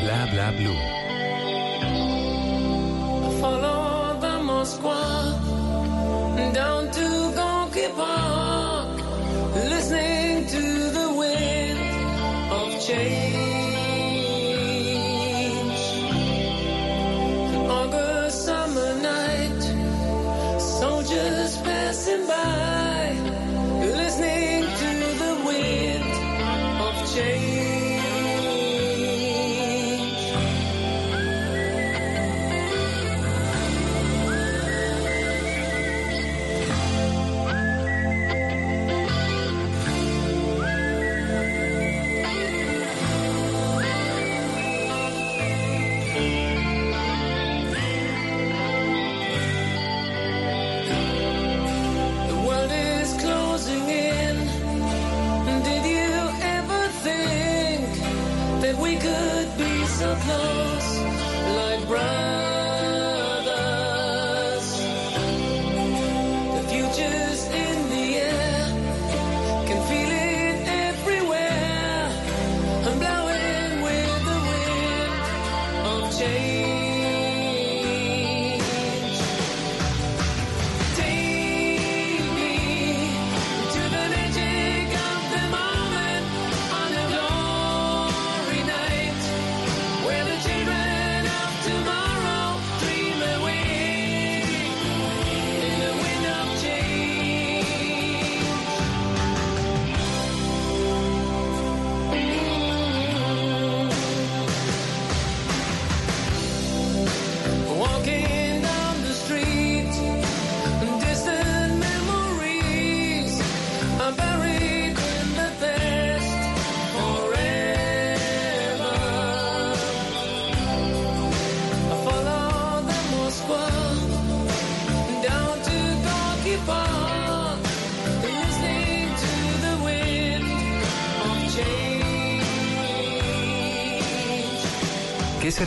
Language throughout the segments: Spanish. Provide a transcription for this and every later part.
Bla bla blue. Follow the Moskwa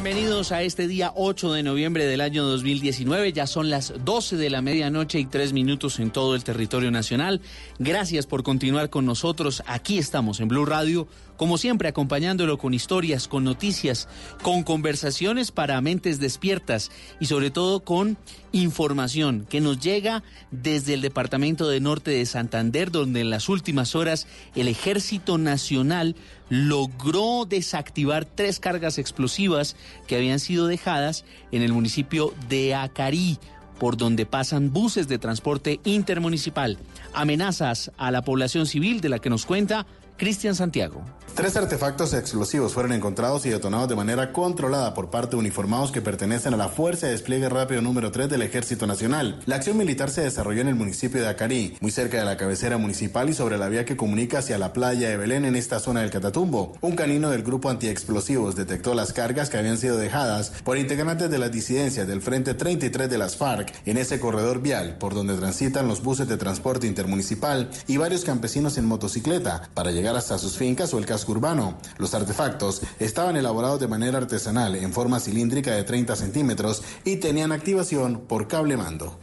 Bienvenidos a este día 8 de noviembre del año 2019. Ya son las 12 de la medianoche y 3 minutos en todo el territorio nacional. Gracias por continuar con nosotros. Aquí estamos en Blue Radio, como siempre acompañándolo con historias, con noticias, con conversaciones para mentes despiertas y sobre todo con información que nos llega desde el departamento de norte de Santander, donde en las últimas horas el Ejército Nacional logró desactivar tres cargas explosivas que habían sido dejadas en el municipio de Acarí por donde pasan buses de transporte intermunicipal. Amenazas a la población civil de la que nos cuenta Cristian Santiago. Tres artefactos explosivos fueron encontrados y detonados de manera controlada por parte de uniformados que pertenecen a la Fuerza de Despliegue Rápido número 3 del Ejército Nacional. La acción militar se desarrolló en el municipio de Acarí, muy cerca de la cabecera municipal y sobre la vía que comunica hacia la playa de Belén en esta zona del Catatumbo. Un canino del grupo antiexplosivos detectó las cargas que habían sido dejadas por integrantes de las disidencias del Frente 33 de las FARC en ese corredor vial por donde transitan los buses de transporte intermunicipal y varios campesinos en motocicleta para llegar hasta sus fincas o el casco urbano. Los artefactos estaban elaborados de manera artesanal en forma cilíndrica de 30 centímetros y tenían activación por cable mando.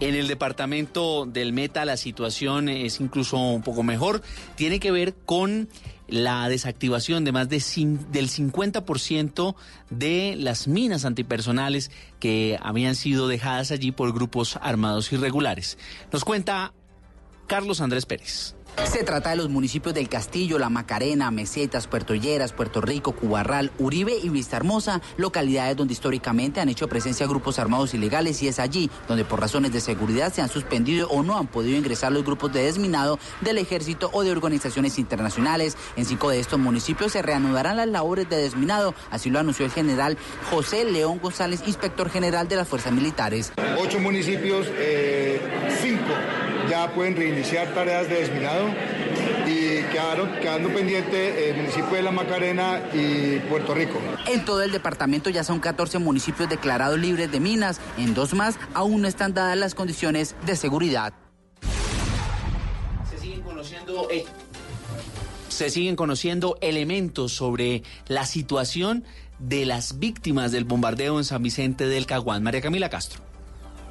En el departamento del Meta la situación es incluso un poco mejor. Tiene que ver con la desactivación de más del 50% de las minas antipersonales que habían sido dejadas allí por grupos armados irregulares. Nos cuenta Carlos Andrés Pérez. Se trata de los municipios del Castillo, La Macarena, Mesetas, Puerto Lleras, Puerto Rico, Cubarral, Uribe y Vista Hermosa, localidades donde históricamente han hecho presencia grupos armados ilegales y es allí donde por razones de seguridad se han suspendido o no han podido ingresar los grupos de desminado del ejército o de organizaciones internacionales. En cinco de estos municipios se reanudarán las labores de desminado, así lo anunció el general José León González, inspector general de las fuerzas militares. Ocho municipios, eh, cinco ya pueden reiniciar tareas de desminado y quedaron, quedando pendiente el municipio de La Macarena y Puerto Rico. En todo el departamento ya son 14 municipios declarados libres de minas, en dos más aún no están dadas las condiciones de seguridad. Se siguen conociendo, eh, se siguen conociendo elementos sobre la situación de las víctimas del bombardeo en San Vicente del Caguán. María Camila Castro.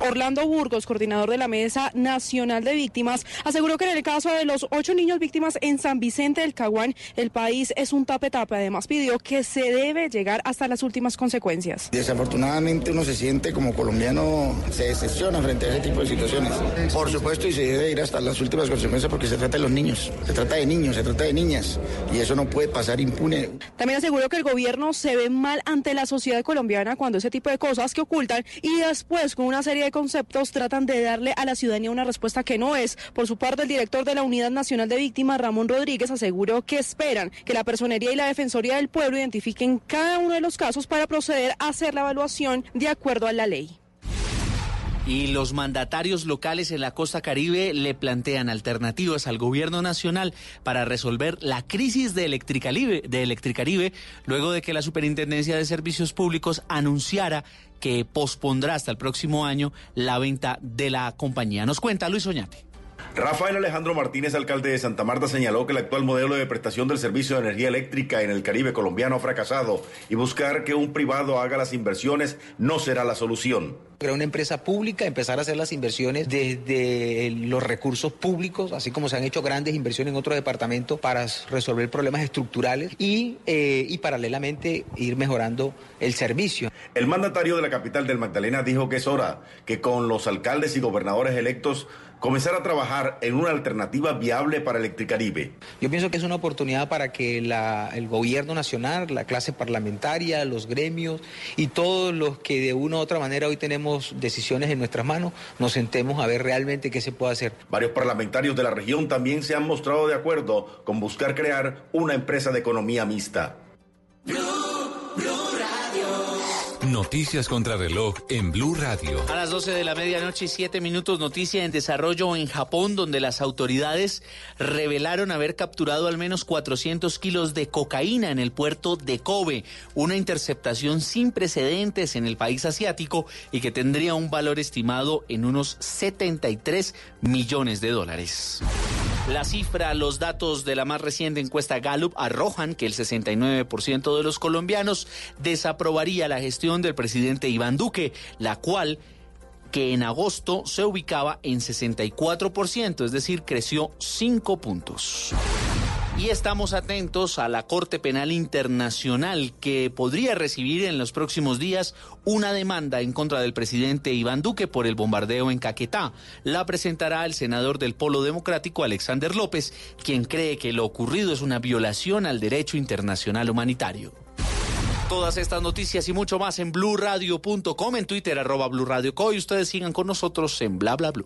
Orlando Burgos, coordinador de la Mesa Nacional de Víctimas, aseguró que en el caso de los ocho niños víctimas en San Vicente del Caguán, el país es un tape-tape. Además, pidió que se debe llegar hasta las últimas consecuencias. Desafortunadamente, uno se siente como colombiano, se decepciona frente a ese tipo de situaciones. Por supuesto, y se debe ir hasta las últimas consecuencias porque se trata de los niños, se trata de niños, se trata de niñas, y eso no puede pasar impune. También aseguró que el gobierno se ve mal ante la sociedad colombiana cuando ese tipo de cosas que ocultan y después con una serie de conceptos tratan de darle a la ciudadanía una respuesta que no es. Por su parte, el director de la Unidad Nacional de Víctimas, Ramón Rodríguez, aseguró que esperan que la Personería y la Defensoría del Pueblo identifiquen cada uno de los casos para proceder a hacer la evaluación de acuerdo a la ley. Y los mandatarios locales en la costa caribe le plantean alternativas al gobierno nacional para resolver la crisis de Electricaribe, de Electricaribe luego de que la Superintendencia de Servicios Públicos anunciara que pospondrá hasta el próximo año la venta de la compañía. Nos cuenta Luis Oñate. Rafael Alejandro Martínez, alcalde de Santa Marta, señaló que el actual modelo de prestación del servicio de energía eléctrica en el Caribe colombiano ha fracasado y buscar que un privado haga las inversiones no será la solución. Crear una empresa pública, empezar a hacer las inversiones desde los recursos públicos, así como se han hecho grandes inversiones en otros departamentos para resolver problemas estructurales y, eh, y paralelamente ir mejorando el servicio. El mandatario de la capital del Magdalena dijo que es hora que con los alcaldes y gobernadores electos comenzar a trabajar en una alternativa viable para Electricaribe. Yo pienso que es una oportunidad para que la, el gobierno nacional, la clase parlamentaria, los gremios y todos los que de una u otra manera hoy tenemos decisiones en nuestras manos, nos sentemos a ver realmente qué se puede hacer. Varios parlamentarios de la región también se han mostrado de acuerdo con buscar crear una empresa de economía mixta. Noticias contra reloj en Blue Radio. A las 12 de la medianoche y 7 minutos, noticia en desarrollo en Japón, donde las autoridades revelaron haber capturado al menos 400 kilos de cocaína en el puerto de Kobe, una interceptación sin precedentes en el país asiático y que tendría un valor estimado en unos 73 millones de dólares. La cifra, los datos de la más reciente encuesta Gallup arrojan que el 69% de los colombianos desaprobaría la gestión del presidente Iván Duque, la cual que en agosto se ubicaba en 64%, es decir, creció 5 puntos. Y estamos atentos a la Corte Penal Internacional que podría recibir en los próximos días una demanda en contra del presidente Iván Duque por el bombardeo en Caquetá. La presentará el senador del Polo Democrático Alexander López, quien cree que lo ocurrido es una violación al derecho internacional humanitario. Todas estas noticias y mucho más en blurradio.com, en Twitter arroba blurradioco y ustedes sigan con nosotros en bla bla bla.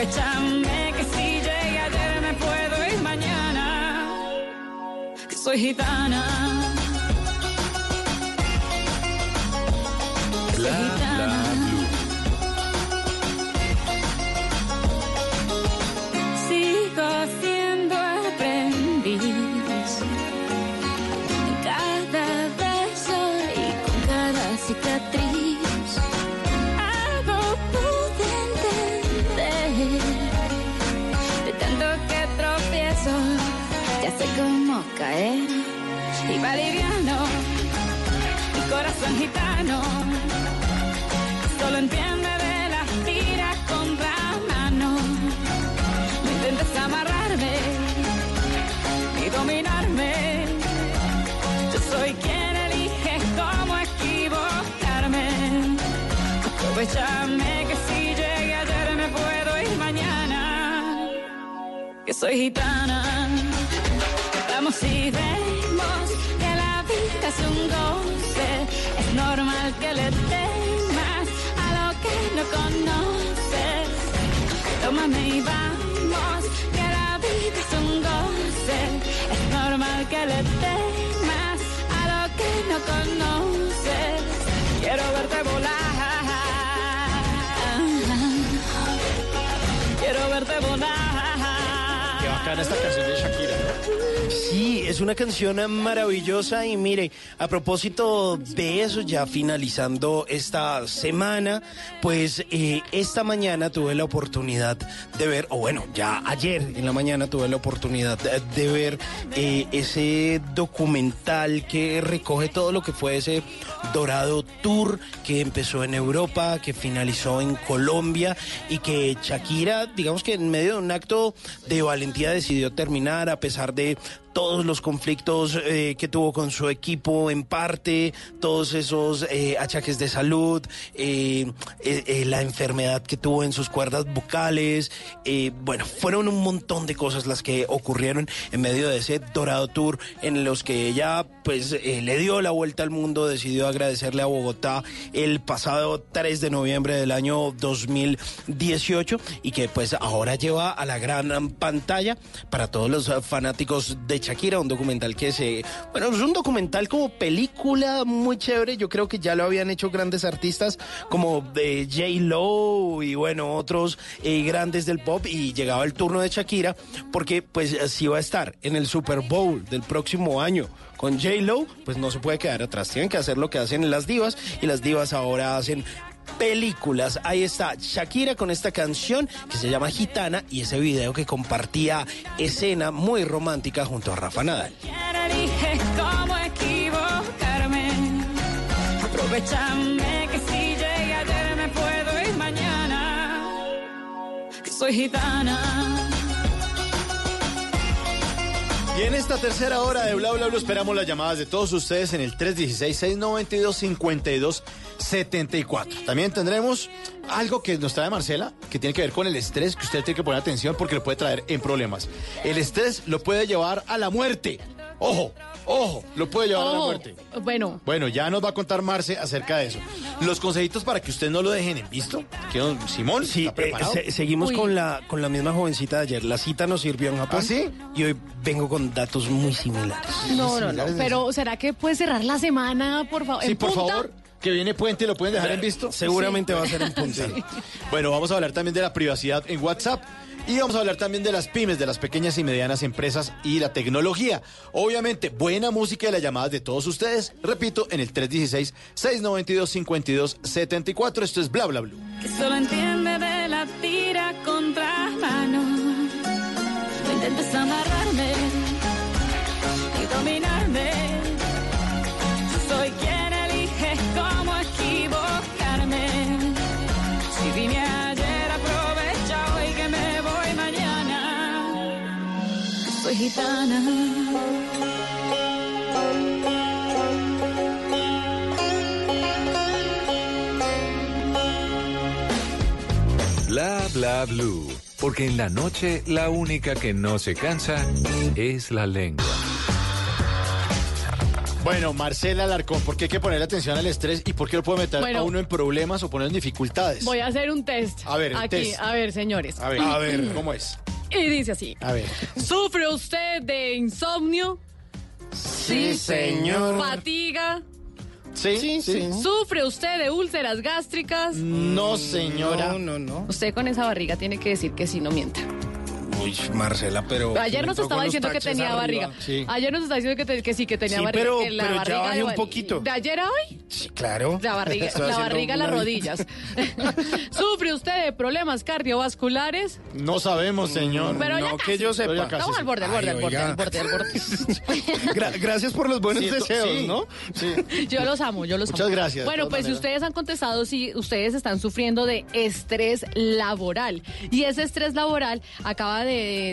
Aprovechame que si llegué ayer me puedo ir mañana. Que soy gitana. Soy gitana. Vamos y vemos que la vida es un goce. Es normal que le temas a lo que no conoces. Tómame y vamos, que la vida es un goce. Es normal que le temas a lo que no conoces. Quiero verte volar. Volar. Qué bacana esta canción de Shakira. Sí, es una canción maravillosa y mire, a propósito de eso, ya finalizando esta semana, pues eh, esta mañana tuve la oportunidad de ver, o bueno, ya ayer en la mañana tuve la oportunidad de, ver eh, ese documental que recoge todo lo que fue ese Dorado Tour que empezó en Europa, que finalizó en Colombia y que Shakira, digamos que en medio de un acto de valentía decidió terminar a pesar de day todos los conflictos eh, que tuvo con su equipo en parte, todos esos eh, achaques de salud, eh, eh, la enfermedad que tuvo en sus cuerdas vocales, eh, bueno, fueron un montón de cosas las que ocurrieron en medio de ese Dorado Tour en los que ella pues le dio la vuelta al mundo, decidió agradecerle a Bogotá el pasado 3 de noviembre del año 2018 y que pues ahora lleva a la gran pantalla para todos los fanáticos de Shakira, un documental que se, bueno, es un documental como película muy chévere, yo creo que ya lo habían hecho grandes artistas como de J. Lo y bueno, otros eh, grandes del pop y llegaba el turno de Shakira porque pues si va a estar en el Super Bowl del próximo año con J. Lo, pues no se puede quedar atrás, tienen que hacer lo que hacen las divas y las divas ahora hacen películas. Ahí está Shakira con esta canción que se llama Gitana y ese video que compartía escena muy romántica junto a Rafa Nadal. Aprovechame que si ayer me puedo ir mañana. Soy gitana. Y en esta tercera hora de Bla Bla Bla esperamos las llamadas de todos ustedes en el 316-692-5274. También tendremos algo que nos trae Marcela, que tiene que ver con el estrés, que usted tiene que poner atención porque lo puede traer en problemas. El estrés lo puede llevar a la muerte. Ojo, ojo, lo puede llevar a la Ojo. muerte. Bueno, Bueno, ya nos va a contar Marce acerca de eso. Los consejitos para que usted no lo dejen en visto. Que don Simón Sí, está eh, preparado. se- seguimos Uy. con la, con la misma jovencita de ayer. La cita nos sirvió en Japón. ¿Ah, sí? Y hoy vengo con datos muy similares. no, no, no. similares Pero ¿será que puede cerrar la semana, por favor? Sí, en por punta? favor, que viene puente y lo pueden dejar en visto. Seguramente va a ser en punta. Bueno, vamos a hablar también de la privacidad en WhatsApp y vamos a hablar también de las pymes, de las pequeñas y medianas empresas y la tecnología. Obviamente, buena música y las llamadas de todos ustedes. Repito, en el 316-692-5274. Esto es Bla Bla Blue. Que solo entiende de la tira contra mano. No intentes amarrarme gitana. Bla bla blue. Porque en la noche la única que no se cansa es la lengua. Bueno, Marcela Alarcón, ¿por qué hay que poner atención al estrés y por qué lo puede meter Bueno. a uno en problemas o poner en dificultades? Voy a hacer un test. A ver, el Aquí, test. a ver, señores. A ver, a ver, ¿cómo es? Y dice así. A ver. ¿Sufre usted de insomnio? Sí, señor. ¿Fatiga? ¿Sí? ¿Sí? ¿Sufre usted de úlceras gástricas? No, señora. No, no, no. Usted con esa barriga tiene que decir que sí, no mienta. Uy, Marcela, pero. Ayer nos estaba diciendo que tenía arriba. barriga. Sí. Ayer nos estaba diciendo que, te- que sí, que tenía Sí, barriga. pero- que la pero ya barriga bajé de- un poquito. ¿De ayer a hoy? Sí, claro. La barriga, Estoy la barriga, las rodillas. ¿Sufre usted de problemas cardiovasculares? No sabemos, señor. Pero ya no, casi. que yo sepa. Pero ya casi Estamos al borde, al borde, al borde, al borde, al borde. Gra- gracias por los buenos deseos, sí. ¿no? Sí. Yo los amo, yo los Muchas amo. gracias, de Bueno, pues si ustedes han contestado, si ustedes están sufriendo de estrés laboral. Y ese estrés laboral acaba de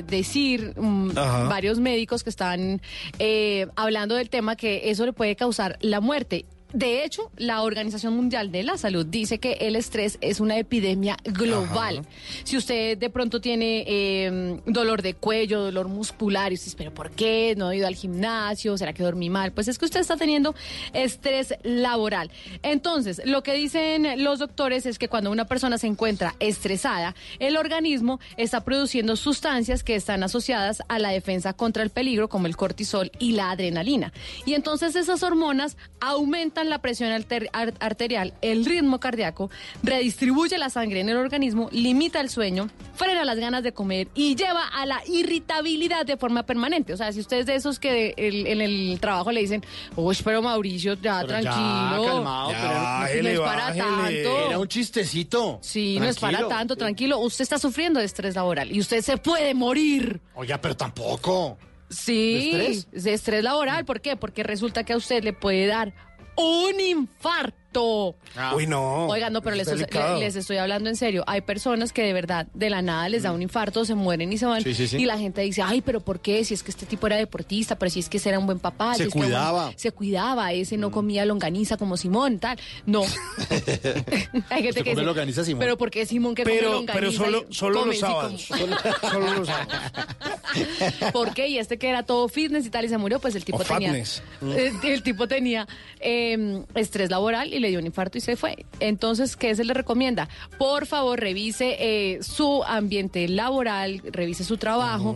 decir mm, varios médicos que están eh, hablando del tema que eso le puede causar la muerte. De hecho, la Organización Mundial de la Salud dice que el estrés es una epidemia global. Si usted de pronto tiene eh, dolor de cuello, dolor muscular, y usted dice, pero ¿por qué? ¿No he ido al gimnasio? ¿Será que dormí mal? Pues es que usted está teniendo estrés laboral. Entonces, lo que dicen los doctores es que cuando una persona se encuentra estresada, el organismo está produciendo sustancias que están asociadas a la defensa contra el peligro, como el cortisol y la adrenalina. Y entonces esas hormonas aumentan la presión alter- arterial, el ritmo cardíaco, redistribuye la sangre en el organismo, limita el sueño, frena las ganas de comer y lleva a la irritabilidad de forma permanente. O sea, si usted es de esos que el- en el trabajo le dicen, uy, pero Mauricio, ya Pero ya, tranquilo. calmado, Ya, pero- no es para bájele. tanto. Era un chistecito. Sí, no es para Tranquilo. tanto, tranquilo. Usted está sufriendo de estrés laboral y usted se puede morir. Oiga, pero tampoco. Sí, ¿De estrés? de estrés laboral. ¿Por qué? Porque resulta que a usted le puede dar un infarto. Uy, no. Oigan, no, pero es les, les- estoy hablando en serio. Hay personas que de verdad de la nada les da un infarto, se mueren y se van. Mm. Sí, sí, sí. Y la gente dice, ay, pero ¿por qué? Si es que este tipo era deportista, pero si es que ese era un buen papá. Se si buen- cuidaba. Mm. se cuidaba, ese no comía longaniza como Simón, tal. No. Hay gente que come dice, longaniza, Simón. Pero ¿por qué Simón que come Pero, longaniza? pero solo, solo come los sábados. Solo, solo los sábados. ¿Por qué? Y este que era todo fitness y tal y se murió, pues el tipo O tenía. fatness. eh, El, tipo tenía eh, estrés laboral y le dio un infarto y se fue. Entonces, ¿qué se le recomienda? Por favor, revise eh, su ambiente laboral, revise su trabajo.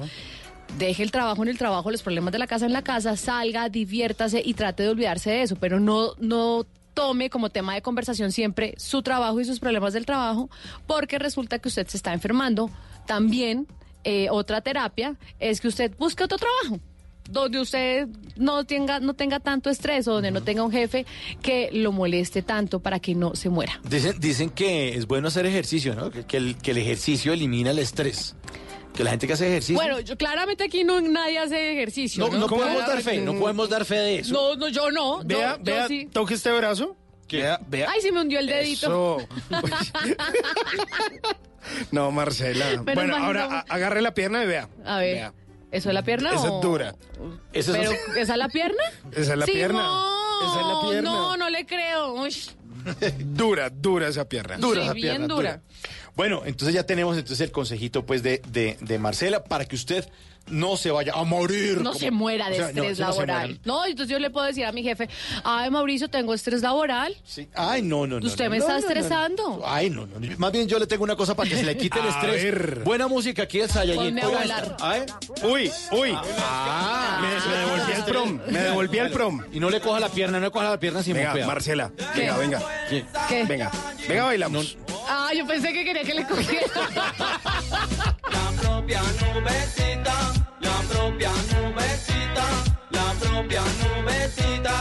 Deje el trabajo en el trabajo, los problemas de la casa en la casa, salga, diviértase y trate de olvidarse de eso, pero no, no tome como tema de conversación siempre su trabajo y sus problemas del trabajo, porque resulta que usted se está enfermando. También, eh, otra terapia es que usted busque otro trabajo. Donde usted no tenga, no tenga tanto estrés o donde no tenga un jefe que lo moleste tanto para que no se muera. Dicen, dicen que es bueno hacer ejercicio, ¿no? Que, que el, que el ejercicio elimina el estrés. Que la gente que hace ejercicio... Bueno, yo, claramente aquí no nadie hace ejercicio. no, no podemos dar fe, no podemos dar fe de eso. No, no, yo no. Vea, yo, yo vea, sí. toque este brazo. Vea, vea. Ay, se me hundió el dedito. Eso. no, Marcela. Bueno, ahora a- agarre la pierna y vea. A ver. Vea. ¿Eso es la pierna Esa o...? es dura. Esa Pero, es, ¿esa es la pierna? esa es la pierna. Simón, Esa es la pierna. No, no le creo. Uy. dura, dura esa pierna. Dura Sí, esa bien pierna, dura. Bueno, entonces ya tenemos entonces el consejito pues de, de, de Marcela para que usted no se vaya a morir. No como- se muera de o sea, no, estrés no laboral. No, entonces yo le puedo decir a mi jefe, ay, Mauricio, tengo estrés laboral. Sí. Ay, no, no, no. Usted no, me no, está no, no, no. estresando. Ay, no, no. Más bien yo le tengo una cosa para que se le quite el A estrés. ver. Buena música aquí es. Ay, Uy, uy. Ah, me, me devolví al prom. Me devolví al prom. Y no le coja la pierna, no le coja la pierna sin Venga. Marcela. ¿Qué? Venga, venga. ¿Qué? Venga. Venga, bailamos. Ah, yo pensé que quería que le cogiera. La propia nubecita, la propia nubecita, la propia nubecita.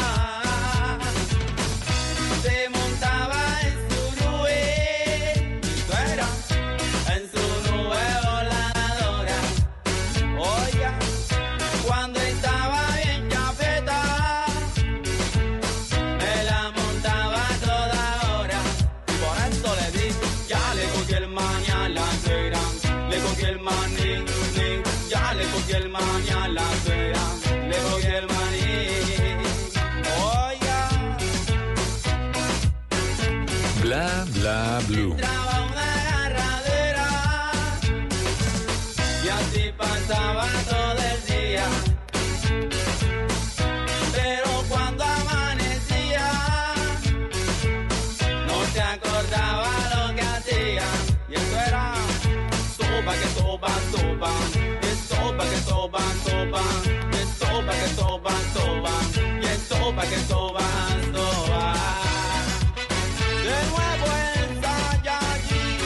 Sopa, y sopa que sopa, sopa. De nuevo en Saiyajin.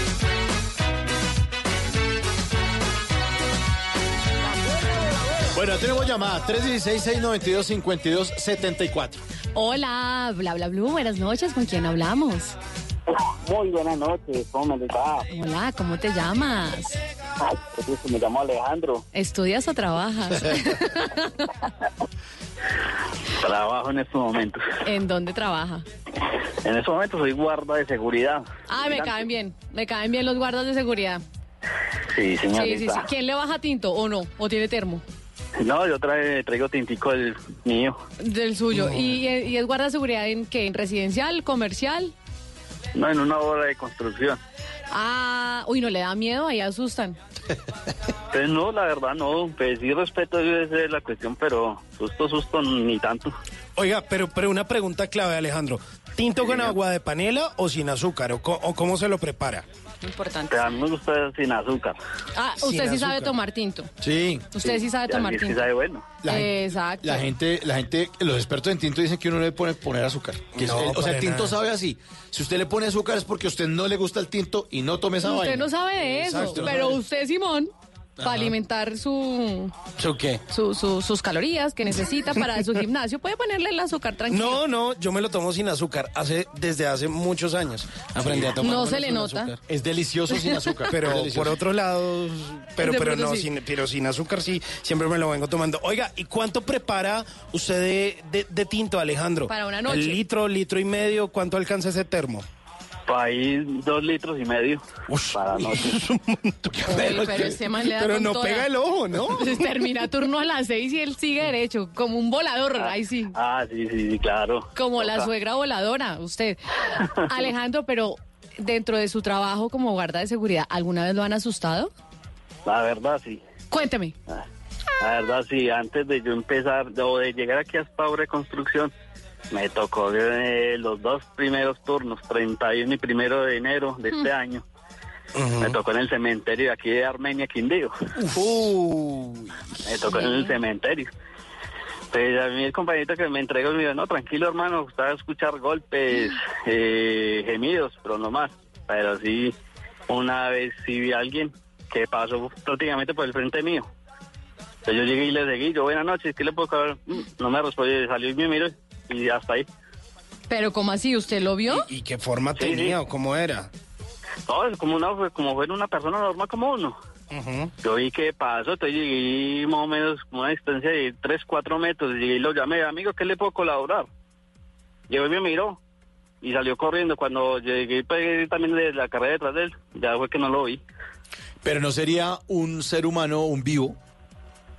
Bueno, tenemos llamada 316-692-5274. Hola, bla, bla, blue. Buenas noches. ¿Con quién hablamos? Muy buenas noches, ¿cómo les va? Hola, ¿cómo te llamas? Ay, pues, me llamo Alejandro, ¿Estudias o trabajas? trabajo en estos momentos. ¿En dónde trabaja? En estos momentos soy guarda de seguridad. Ah, me caen bien. Me caen bien los guardas de seguridad. Sí, Sí, sí, señorita. sí. ¿Quién le baja tinto o no? ¿O tiene termo? No, yo trae, traigo tintico del mío. Del suyo. ¿Y, y es guarda de seguridad en qué? ¿En residencial, comercial? No, en una obra de construcción. Ah, uy, no le da miedo, ahí asustan. Pues no, la verdad no. Pues sí respeto esa es la cuestión, pero susto, susto, ni tanto. Oiga, pero, pero una pregunta clave, Alejandro. ¿Tinto con agua de panela o sin azúcar? ¿O, co- o cómo se lo prepara? Importante. Pero a mí me gusta sin azúcar. Ah, Sin usted sí sabe azúcar. tomar tinto. Sí. Usted sí sabe Y tomar así sí tinto. sabe bueno. La gente- Exacto. La gente, la gente, los expertos en tinto dicen que uno no le pone poner azúcar. Que es- No, el- o sea, para el tinto nada. sabe así. Si usted le pone azúcar es porque a usted no le gusta el tinto y no tome esa Usted vaina. no sabe de eso, Exacto. pero usted, Simón, para alimentar su, ¿Eso qué? su- su- sus calorías que necesita para su gimnasio, puede ponerle el azúcar tranquilo. No, no, yo me lo tomo sin azúcar hace desde hace muchos años. Aprendí a tomar. No se le nota. Es delicioso sin azúcar. Pero es delicioso. por otro lado, pero, De pero pronto no, sí. sin, pero sin azúcar sí, siempre me lo vengo tomando. Oiga, ¿y cuánto prepara usted de, de- de tinto, Alejandro? Para una noche. ¿El litro, litro y medio? ¿Cuánto alcanza ese termo? Ahí dos litros y medio. Para noche. Pero ese man le da Pero no toda. pega el ojo, ¿no? Pues Termina turno a las seis y él sigue derecho, como un volador, ahí sí. Ah, sí, sí, sí, claro. Como la suegra voladora, usted. Alejandro, pero dentro de su trabajo como guarda de seguridad, ¿alguna vez lo han asustado? La verdad, sí. Cuénteme. La verdad, sí, antes de yo empezar, o de llegar aquí a de construcción, me tocó eh, los dos primeros turnos, 31 y primero de enero de este año. Me tocó en el cementerio de aquí de Armenia, Quindío. Me tocó en el cementerio. Pues a mí el compañero que me entregó me dijo, no, tranquilo hermano, gustaba escuchar golpes, eh, gemidos, pero no más. Pero sí, una vez sí vi a alguien que pasó prácticamente por el frente mío. Entonces yo llegué y le seguí, yo buenas noches, ¿qué le puedo cobrar? Mm, No me respondió, salió y me miró y hasta ahí. Pero ¿cómo así? ¿Usted lo vio? ¿Y qué forma Sí, tenía sí. o cómo era? No, es como una, como fuera una persona normal como uno. Yo vi qué pasó, entonces llegué más o menos como una distancia de 3, 4 metros, y llegué y lo llamé, amigo, ¿qué le puedo colaborar? Llegó y me miró y salió corriendo. Cuando llegué pegué también de la carrera detrás de él, ya fue que no lo vi. Pero no sería un ser humano, un vivo,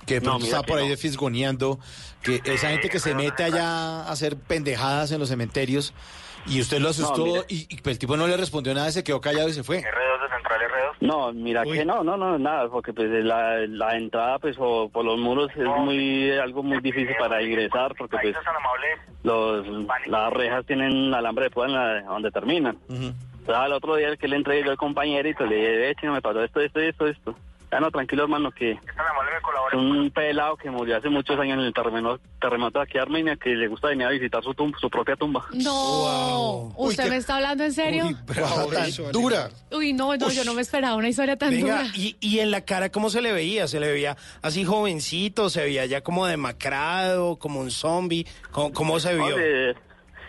que No, pronto mira está que por ahí no. de fisgoneando, que esa gente que se mete allá a hacer pendejadas en los cementerios y usted lo asustó y, y el tipo no le respondió nada, se quedó callado y se fue. R2 de Central R2. No, mira que no, no, no, nada, porque pues la, la entrada pues o por los muros es muy algo muy difícil para ingresar porque pues los las rejas tienen alambre de púa en la- donde terminan. Entonces, al otro día el que le entregué yo al compañero y pues le dije, "Ve, chino, me pasó esto, esto, esto, esto. Ya no, tranquilo hermano, que es un pelado que murió hace muchos años en el terremoto, terremoto de aquí de Armenia que le gusta venir a visitar su, tum- su propia tumba. No. ¿Usted me está hablando en serio? Bravo, tan eso, dura. Uy, no, no, yo no me esperaba una historia tan Venga, dura. y, y en la cara, ¿cómo se le veía? ¿Se le veía así jovencito? ¿Se veía ya como demacrado, como un zombie? ¿Cómo, cómo se vio?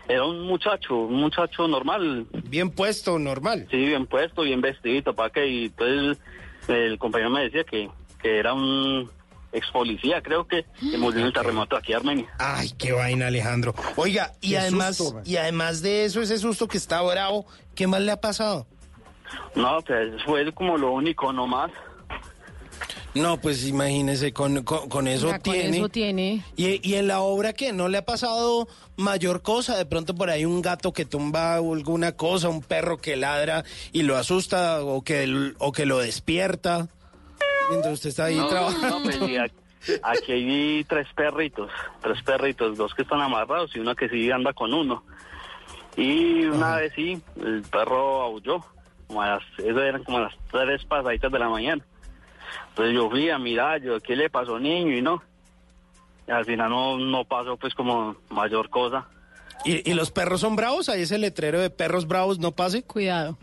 Era un muchacho, un muchacho normal. Bien puesto, normal. Sí, bien puesto, bien vestidito, para que y entonces el compañero me decía que, que era un ex policía, creo que, que murió en el terremoto aquí en Armenia. Ay, qué vaina, Alejandro. Oiga, y Qué además, susto, y además de eso, ese susto que está bravo, ¿qué más le ha pasado? No, pues fue como lo único nomás. No, pues imagínese, con, con, con eso Ya, con tiene. eso tiene. Y, y en la obra que no le ha pasado mayor cosa, de pronto por ahí un gato que tumba alguna cosa, un perro que ladra y lo asusta o que, o que lo despierta. Mientras usted está ahí No, trabajando. no, pues, aquí hay tres perritos, tres perritos, dos que están amarrados y uno que sí anda con uno. Y una vez sí, el perro aulló, como a las, eso eran como a las tres pasaditas de la mañana. Entonces yo fui a mirar, yo, ¿qué le pasó niño? Y no. Y al final no, no pasó pues como mayor cosa. ¿Y, y los perros son bravos? Ahí ese letrero de perros bravos, no pase. Cuidado.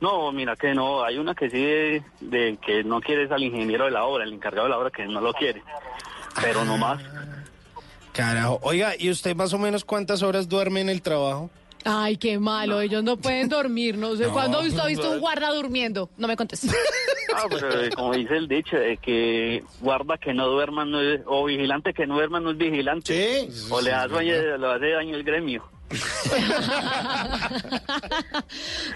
No, mira que no, hay una que sí de, de que no quiere es al ingeniero de la obra, el encargado de la obra que no lo quiere. Pero no más. Carajo. Oiga, ¿y usted más o menos cuántas horas duerme en el trabajo? Ay, qué malo, ellos no pueden dormir, no sé. No, ¿Cuándo ha visto, ha pues, visto un guarda durmiendo? No me contestes. Ah, pero eh, como dice el dicho, de que guarda que no duerma no es- o vigilante que no duerma no es vigilante. O le hace, daño, le hace daño el gremio.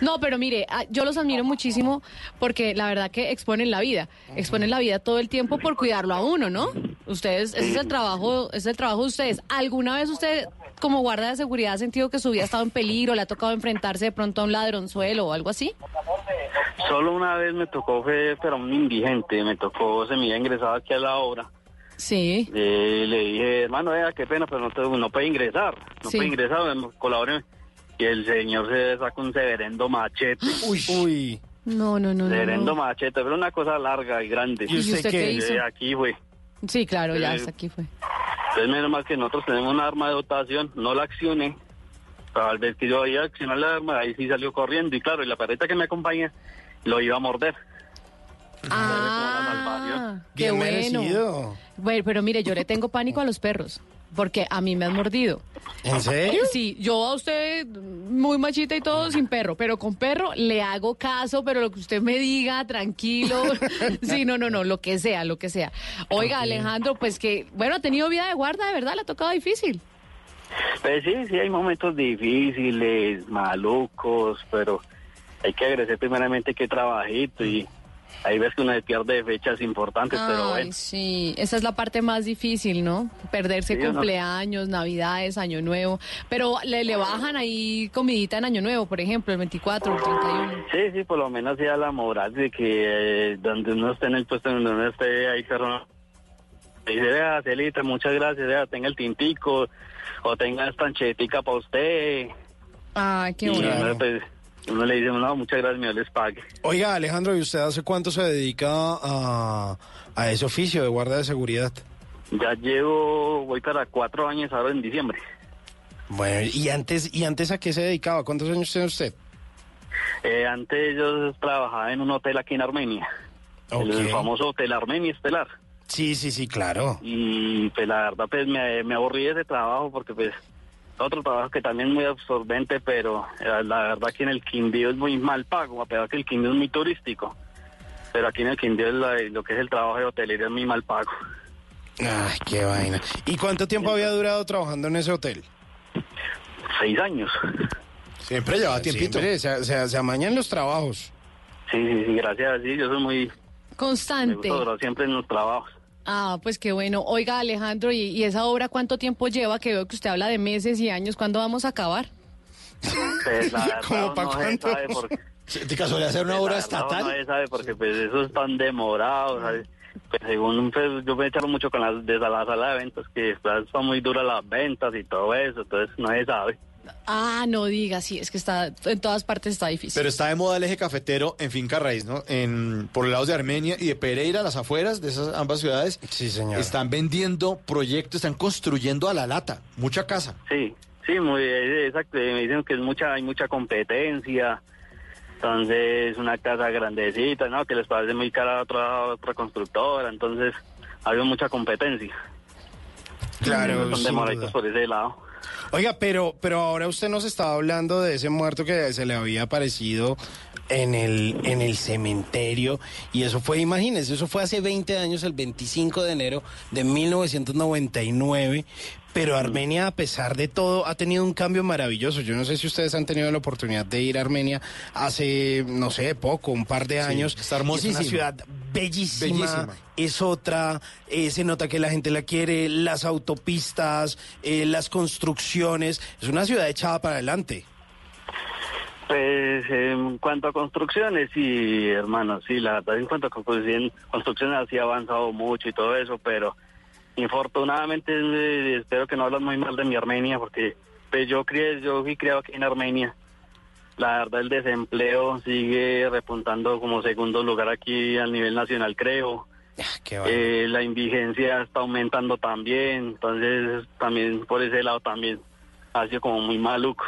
No, pero mire, ah, yo los admiro muchísimo porque la verdad que exponen la vida, exponen la vida todo el tiempo por cuidarlo a uno, ¿no? Ustedes, ese es el trabajo, ese es el trabajo de ustedes. ¿Alguna vez usted, como guarda de seguridad, ha sentido que su vida ha estado en peligro, le ha tocado enfrentarse de pronto a un ladronzuelo o algo así? Solo una vez me tocó, fue, pero un indigente, me tocó, se me había ingresado aquí a la obra. Sí. Eh, le dije, hermano, vea, qué pena, pero no, te- no puede ingresar, no Sí. puede ingresar, colabore. Y el señor se saca un severendo machete. Uy. Uy. No, no, no, no, Severendo no. machete, pero una cosa larga y grande. ¿Y usted qué hizo? Aquí fue. Sí, claro, ya Eh, hasta aquí fue. Entonces, menos mal que nosotros tenemos una arma de dotación, no la accioné. Pero al ver que yo iba a accionar la arma, ahí sí salió corriendo. Y claro, y la perrita que me acompaña lo iba a morder. Ah, qué bueno. merecido. Bueno, pero mire, yo le tengo pánico a los perros. Porque a mí me han mordido. ¿En serio? Sí, yo a usted muy machita y todo sin perro, pero con perro le hago caso, pero lo que usted me diga, tranquilo. Sí, no, no, no, lo que sea, lo que sea. Oiga, Alejandro, pues que, bueno, ha tenido vida de guarda, de verdad, le ha tocado difícil. Pues sí, sí, hay momentos difíciles, malucos, pero hay que agradecer primeramente que trabajito y ahí ves que uno se pierde fechas importantes, pero Ay, bueno. sí, esa es la parte más difícil, ¿no? Perderse Sí, ¿o no? cumpleaños, navidades, año nuevo. Pero le, le bajan ahí comidita en año nuevo, por ejemplo, el 24, el 31. Sí, sí, por lo menos sea la moral de que eh, donde uno esté en el puesto, donde uno esté ahí cerrado. Dice, vea, Celita, muchas gracias, vea, tenga el tintico, o tenga esta anchetica para usted. Ay, qué y bueno. uno, pues, uno le dice, no, muchas gracias, mi les pague. Oiga, Alejandro, ¿y usted hace cuánto se dedica a, a ese oficio de guarda de seguridad? Ya llevo, voy para cuatro años ahora en diciembre. Bueno, ¿y antes, ¿y antes a qué se dedicaba? ¿Cuántos años tiene usted? Eh, antes yo trabajaba en un hotel aquí en Armenia, el Ok. famoso Hotel Armenia Estelar. Sí, sí, sí, claro. Y pues la verdad pues me, me aburrí de ese trabajo porque pues otro trabajo que también es muy absorbente, pero eh, la verdad que en el Quindío es muy mal pago, a pesar que el Quindío es muy turístico. Pero aquí en el Quindío es la- lo que es el trabajo de hotelería es muy mal pago. Ay, qué vaina. ¿Y cuánto tiempo había durado trabajando en ese hotel? Seis años. Siempre lleva tiempito. Siempre, se, se, se amañan los trabajos. Sí, sí, sí, gracias. Sí, yo soy muy... Me Constante. gusta durar siempre en los trabajos. Ah, pues qué bueno. Oiga, Alejandro, ¿y, y esa obra cuánto tiempo lleva? Que veo que usted habla de meses y años. ¿Cuándo vamos a acabar? Pues, la verdad, ¿Cómo pa' no se cuánto? sabe porque... ¿De casualidad hacer una Pues, obra estatal? Nadie sabe porque pues eso es tan demorado, ¿sabes? Pues según pues, yo me echaron mucho con las de la sala de ventas que son muy duras las ventas y todo eso, entonces nadie sabe. Ah, no diga, sí, es que está en todas partes está difícil. Pero está de moda el eje cafetero en Finca Raíz, ¿no? En, por los lados de Armenia y de Pereira, las afueras de esas ambas ciudades. Sí, señor. Están vendiendo proyectos, están construyendo a la lata, mucha casa. Sí, sí, muy exacto. Me dicen que es mucha, hay mucha competencia. Entonces, una casa grandecita, ¿no? Que les parece muy cara a otra, otra constructora. Entonces, ha habido mucha competencia. Claro, Son demoraditos por ese lado. Oiga, pero, pero ahora usted nos estaba hablando de ese muerto que se le había aparecido en el, en el cementerio. Y eso fue, imagínense, eso fue hace 20 años, el 25 de enero de 1999. Pero Armenia, a pesar de todo, ha tenido un cambio maravilloso. Yo no sé si ustedes han tenido la oportunidad de ir a Armenia hace, no sé, poco, un par de años. está Y hermosísima. Es una ciudad bellísima, Bellísima. es otra, eh, se nota que la gente la quiere, las autopistas, eh, las construcciones, es una ciudad echada para adelante. Pues en cuanto a construcciones, sí, hermano, sí, la verdad, en cuanto a construcción, construcciones sí ha avanzado mucho y todo eso, pero infortunadamente eh, espero que no hablan muy mal de mi Armenia, porque pues yo crié, yo fui criado aquí en Armenia. La verdad, el desempleo sigue repuntando como segundo lugar aquí a nivel nacional, creo. Qué Eh, la indigencia está aumentando también, entonces también por ese lado también ha sido como muy maluco.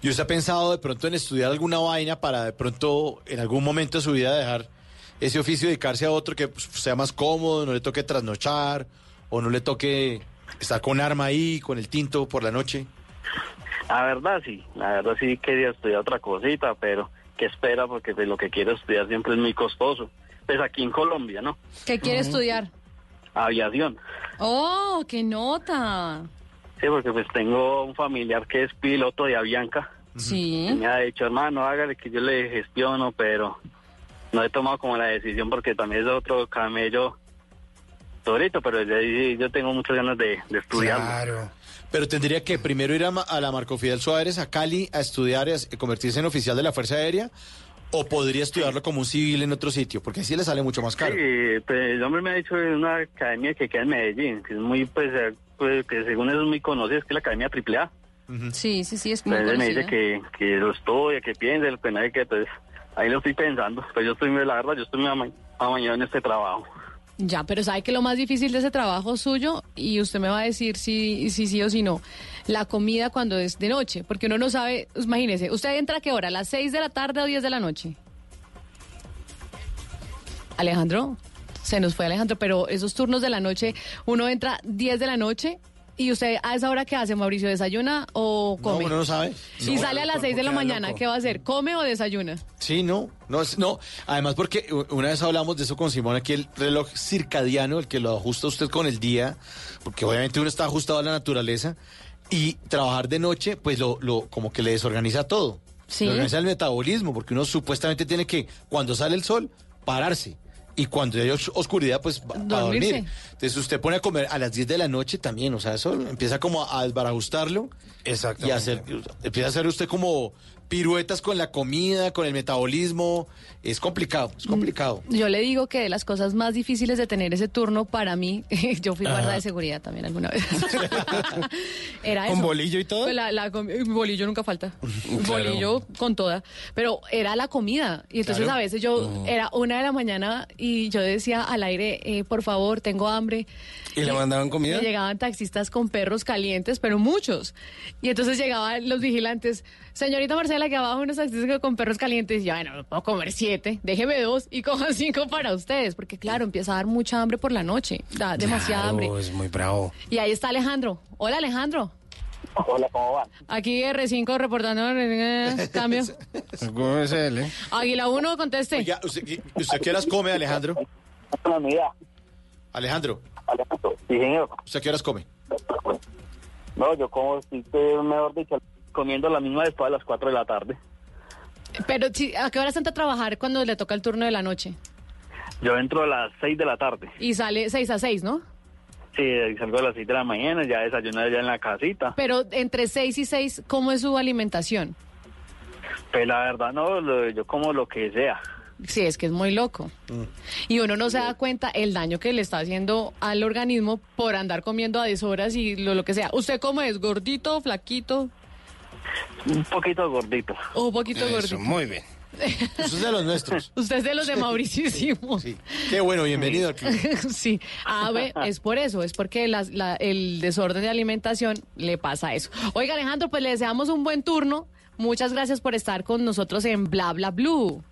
¿Y usted ha pensado de pronto en estudiar alguna vaina para de pronto en algún momento de su vida dejar ese oficio dedicarse a otro que pues, sea más cómodo, no le toque trasnochar o no le toque estar con arma ahí, con el tinto por la noche? La verdad sí, la verdad sí quería estudiar otra cosita, pero que espera porque pues, lo que quiero estudiar siempre es muy costoso. Pues aquí en Colombia, ¿no? ¿Qué quiere estudiar? Aviación. Oh, qué nota. Sí, porque pues tengo un familiar que es piloto de Avianca. Sí. Y me ha dicho, hermano, hágale que yo le gestiono, pero no he tomado como la decisión porque también es otro camello durito, pero yo, yo tengo muchas ganas de, de estudiarlo. Claro. Pero tendría que primero ir a, a la Marco Fidel Suárez, a Cali, a estudiar y a convertirse en oficial de la Fuerza Aérea, o podría estudiarlo como un civil en otro sitio, porque así le sale mucho más caro. Sí, pues el hombre me ha dicho de una academia que queda en Medellín, que es muy, pues, eh, pues, que según eso es muy conocida, es que es la academia AAA. Sí, sí, sí, es muy Entonces me dice conocida. que, que lo estudia, que piense, el penal que pues ahí lo estoy pensando. Pues yo estoy, la verdad, yo estoy muy ama- amañado en este trabajo. Ya, pero sabe que lo más difícil de ese trabajo suyo, y usted me va a decir si, si sí o si no, la comida cuando es de noche, porque uno no sabe, imagínese, ¿usted entra a qué hora? ¿A las 6 de la tarde o 10 de la noche? Alejandro, se nos fue Alejandro, pero esos turnos de la noche, uno entra 10 de la noche y usted a esa hora qué hace, Mauricio, ¿desayuna o come? No, uno no sabe. Y No, sale a las el 6 de la mañana, loco. ¿qué va a hacer? ¿Come o desayuna? Sí, no, no, es- no. Además, porque una vez hablamos de eso con Simón, aquí el reloj circadiano, el que lo ajusta usted con el día, porque obviamente uno está ajustado a la naturaleza, y trabajar de noche, pues lo, lo como que le desorganiza todo. Sí. Le organiza el metabolismo, porque uno supuestamente tiene que, cuando sale el sol, pararse. Y cuando hay os- oscuridad, pues va- a dormir. Entonces usted pone a comer a las 10 de la noche también, o sea, eso empieza como a desbarajustarlo. Y a hacer, empieza a hacer usted como piruetas con la comida, con el metabolismo. Es complicado, es complicado. Yo le digo que de las cosas más difíciles de tener ese turno para mí, yo fui guarda Ajá. de seguridad también alguna vez. era ¿Con eso. bolillo y todo? Pues la- la bolillo nunca falta. Claro. Bolillo con toda. Pero era la comida. Y entonces Claro. a veces yo Mm. era una de la mañana y yo decía al aire, eh, por favor, tengo hambre. ¿Y le mandaban comida? Me llegaban taxistas con perros calientes, pero muchos. Y entonces llegaban los vigilantes, Señorita Marcela, que abajo unos taxistas con perros calientes. Y bueno, no puedo comer siete, déjeme dos y cojan cinco para ustedes. Porque claro, empieza a dar mucha hambre por la noche. Da demasiada hambre. es muy bravo. Y ahí está Alejandro. Hola, Alejandro. Hola, ¿cómo va? Aquí R5 reportando eh, cambio. ¿Cómo es él, eh? Águila 1, conteste. Oiga, ¿usted, ¿usted qué horas come, Alejandro? Alejandro. Sí, señor. ¿Usted qué horas come? No, yo como, si te- mejor dicho, comiendo la misma después de las 4 de la tarde. Pero, si- ¿a qué hora entra a trabajar cuando le toca el turno de la noche? Yo entro a las 6 de la tarde. Y sale 6 a 6, ¿no? Sí, salgo a las 6 de la mañana, ya desayuno allá en la casita. Pero entre 6 y 6, ¿cómo es su alimentación? Pues la verdad, no, lo- yo como lo que sea. Sí, es que es muy loco. Y uno no se da cuenta el daño que le está haciendo al organismo por andar comiendo a deshoras y lo, lo que sea. ¿Usted cómo es? ¿Gordito, flaquito? Un poquito gordito. O un poquito gordito. muy bien. Usted es de los nuestros. Usted es de los de Mauricísimo. Sí. Qué bueno, bienvenido al club. sí, a ver, es por eso, es porque la- el desorden de alimentación le pasa eso. Oiga, Alejandro, pues le deseamos un buen turno. Muchas gracias por estar con nosotros en Bla Bla Blue.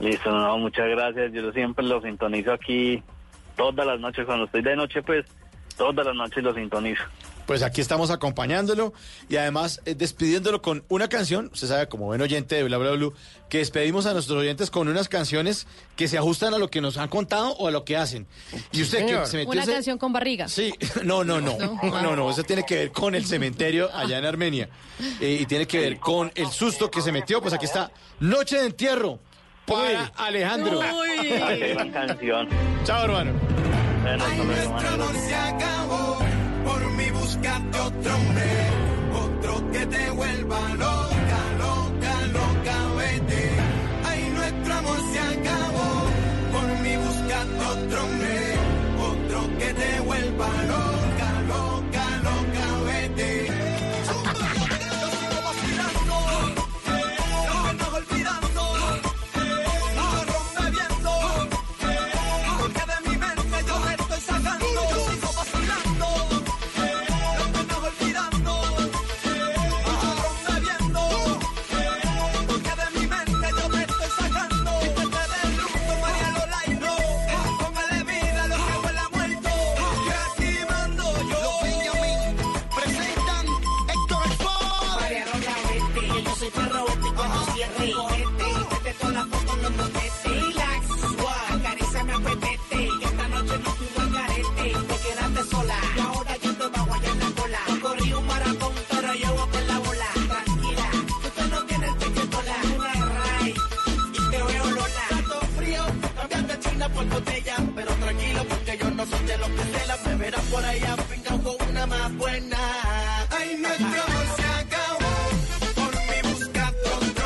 Listo, no, muchas gracias. Yo siempre lo sintonizo aquí todas las noches. Cuando estoy de noche, pues todas las noches lo sintonizo. Pues aquí estamos acompañándolo y además eh, despidiéndolo con una canción. Usted sabe, como buen oyente de Bla Bla Blue, que despedimos a nuestros oyentes con unas canciones que se ajustan a lo que nos han contado o a lo que hacen. Y usted que se metió Una ese- canción con barriga. Sí, no, no, no, no, no, eso tiene que ver con el cementerio allá en Armenia Eh, y tiene que ver con el susto que se metió. Pues aquí está Noche de Entierro para Alejandro. Qué gran canción. Chao, hermano. Bueno, hasta luego, hermano. amor se acabó, por mi buscarte otro hombre, otro que te vuelva loca, loca, loca, vete. Ay, nuestro amor se acabó, por mi buscarte otro hombre, otro que te vuelva loca,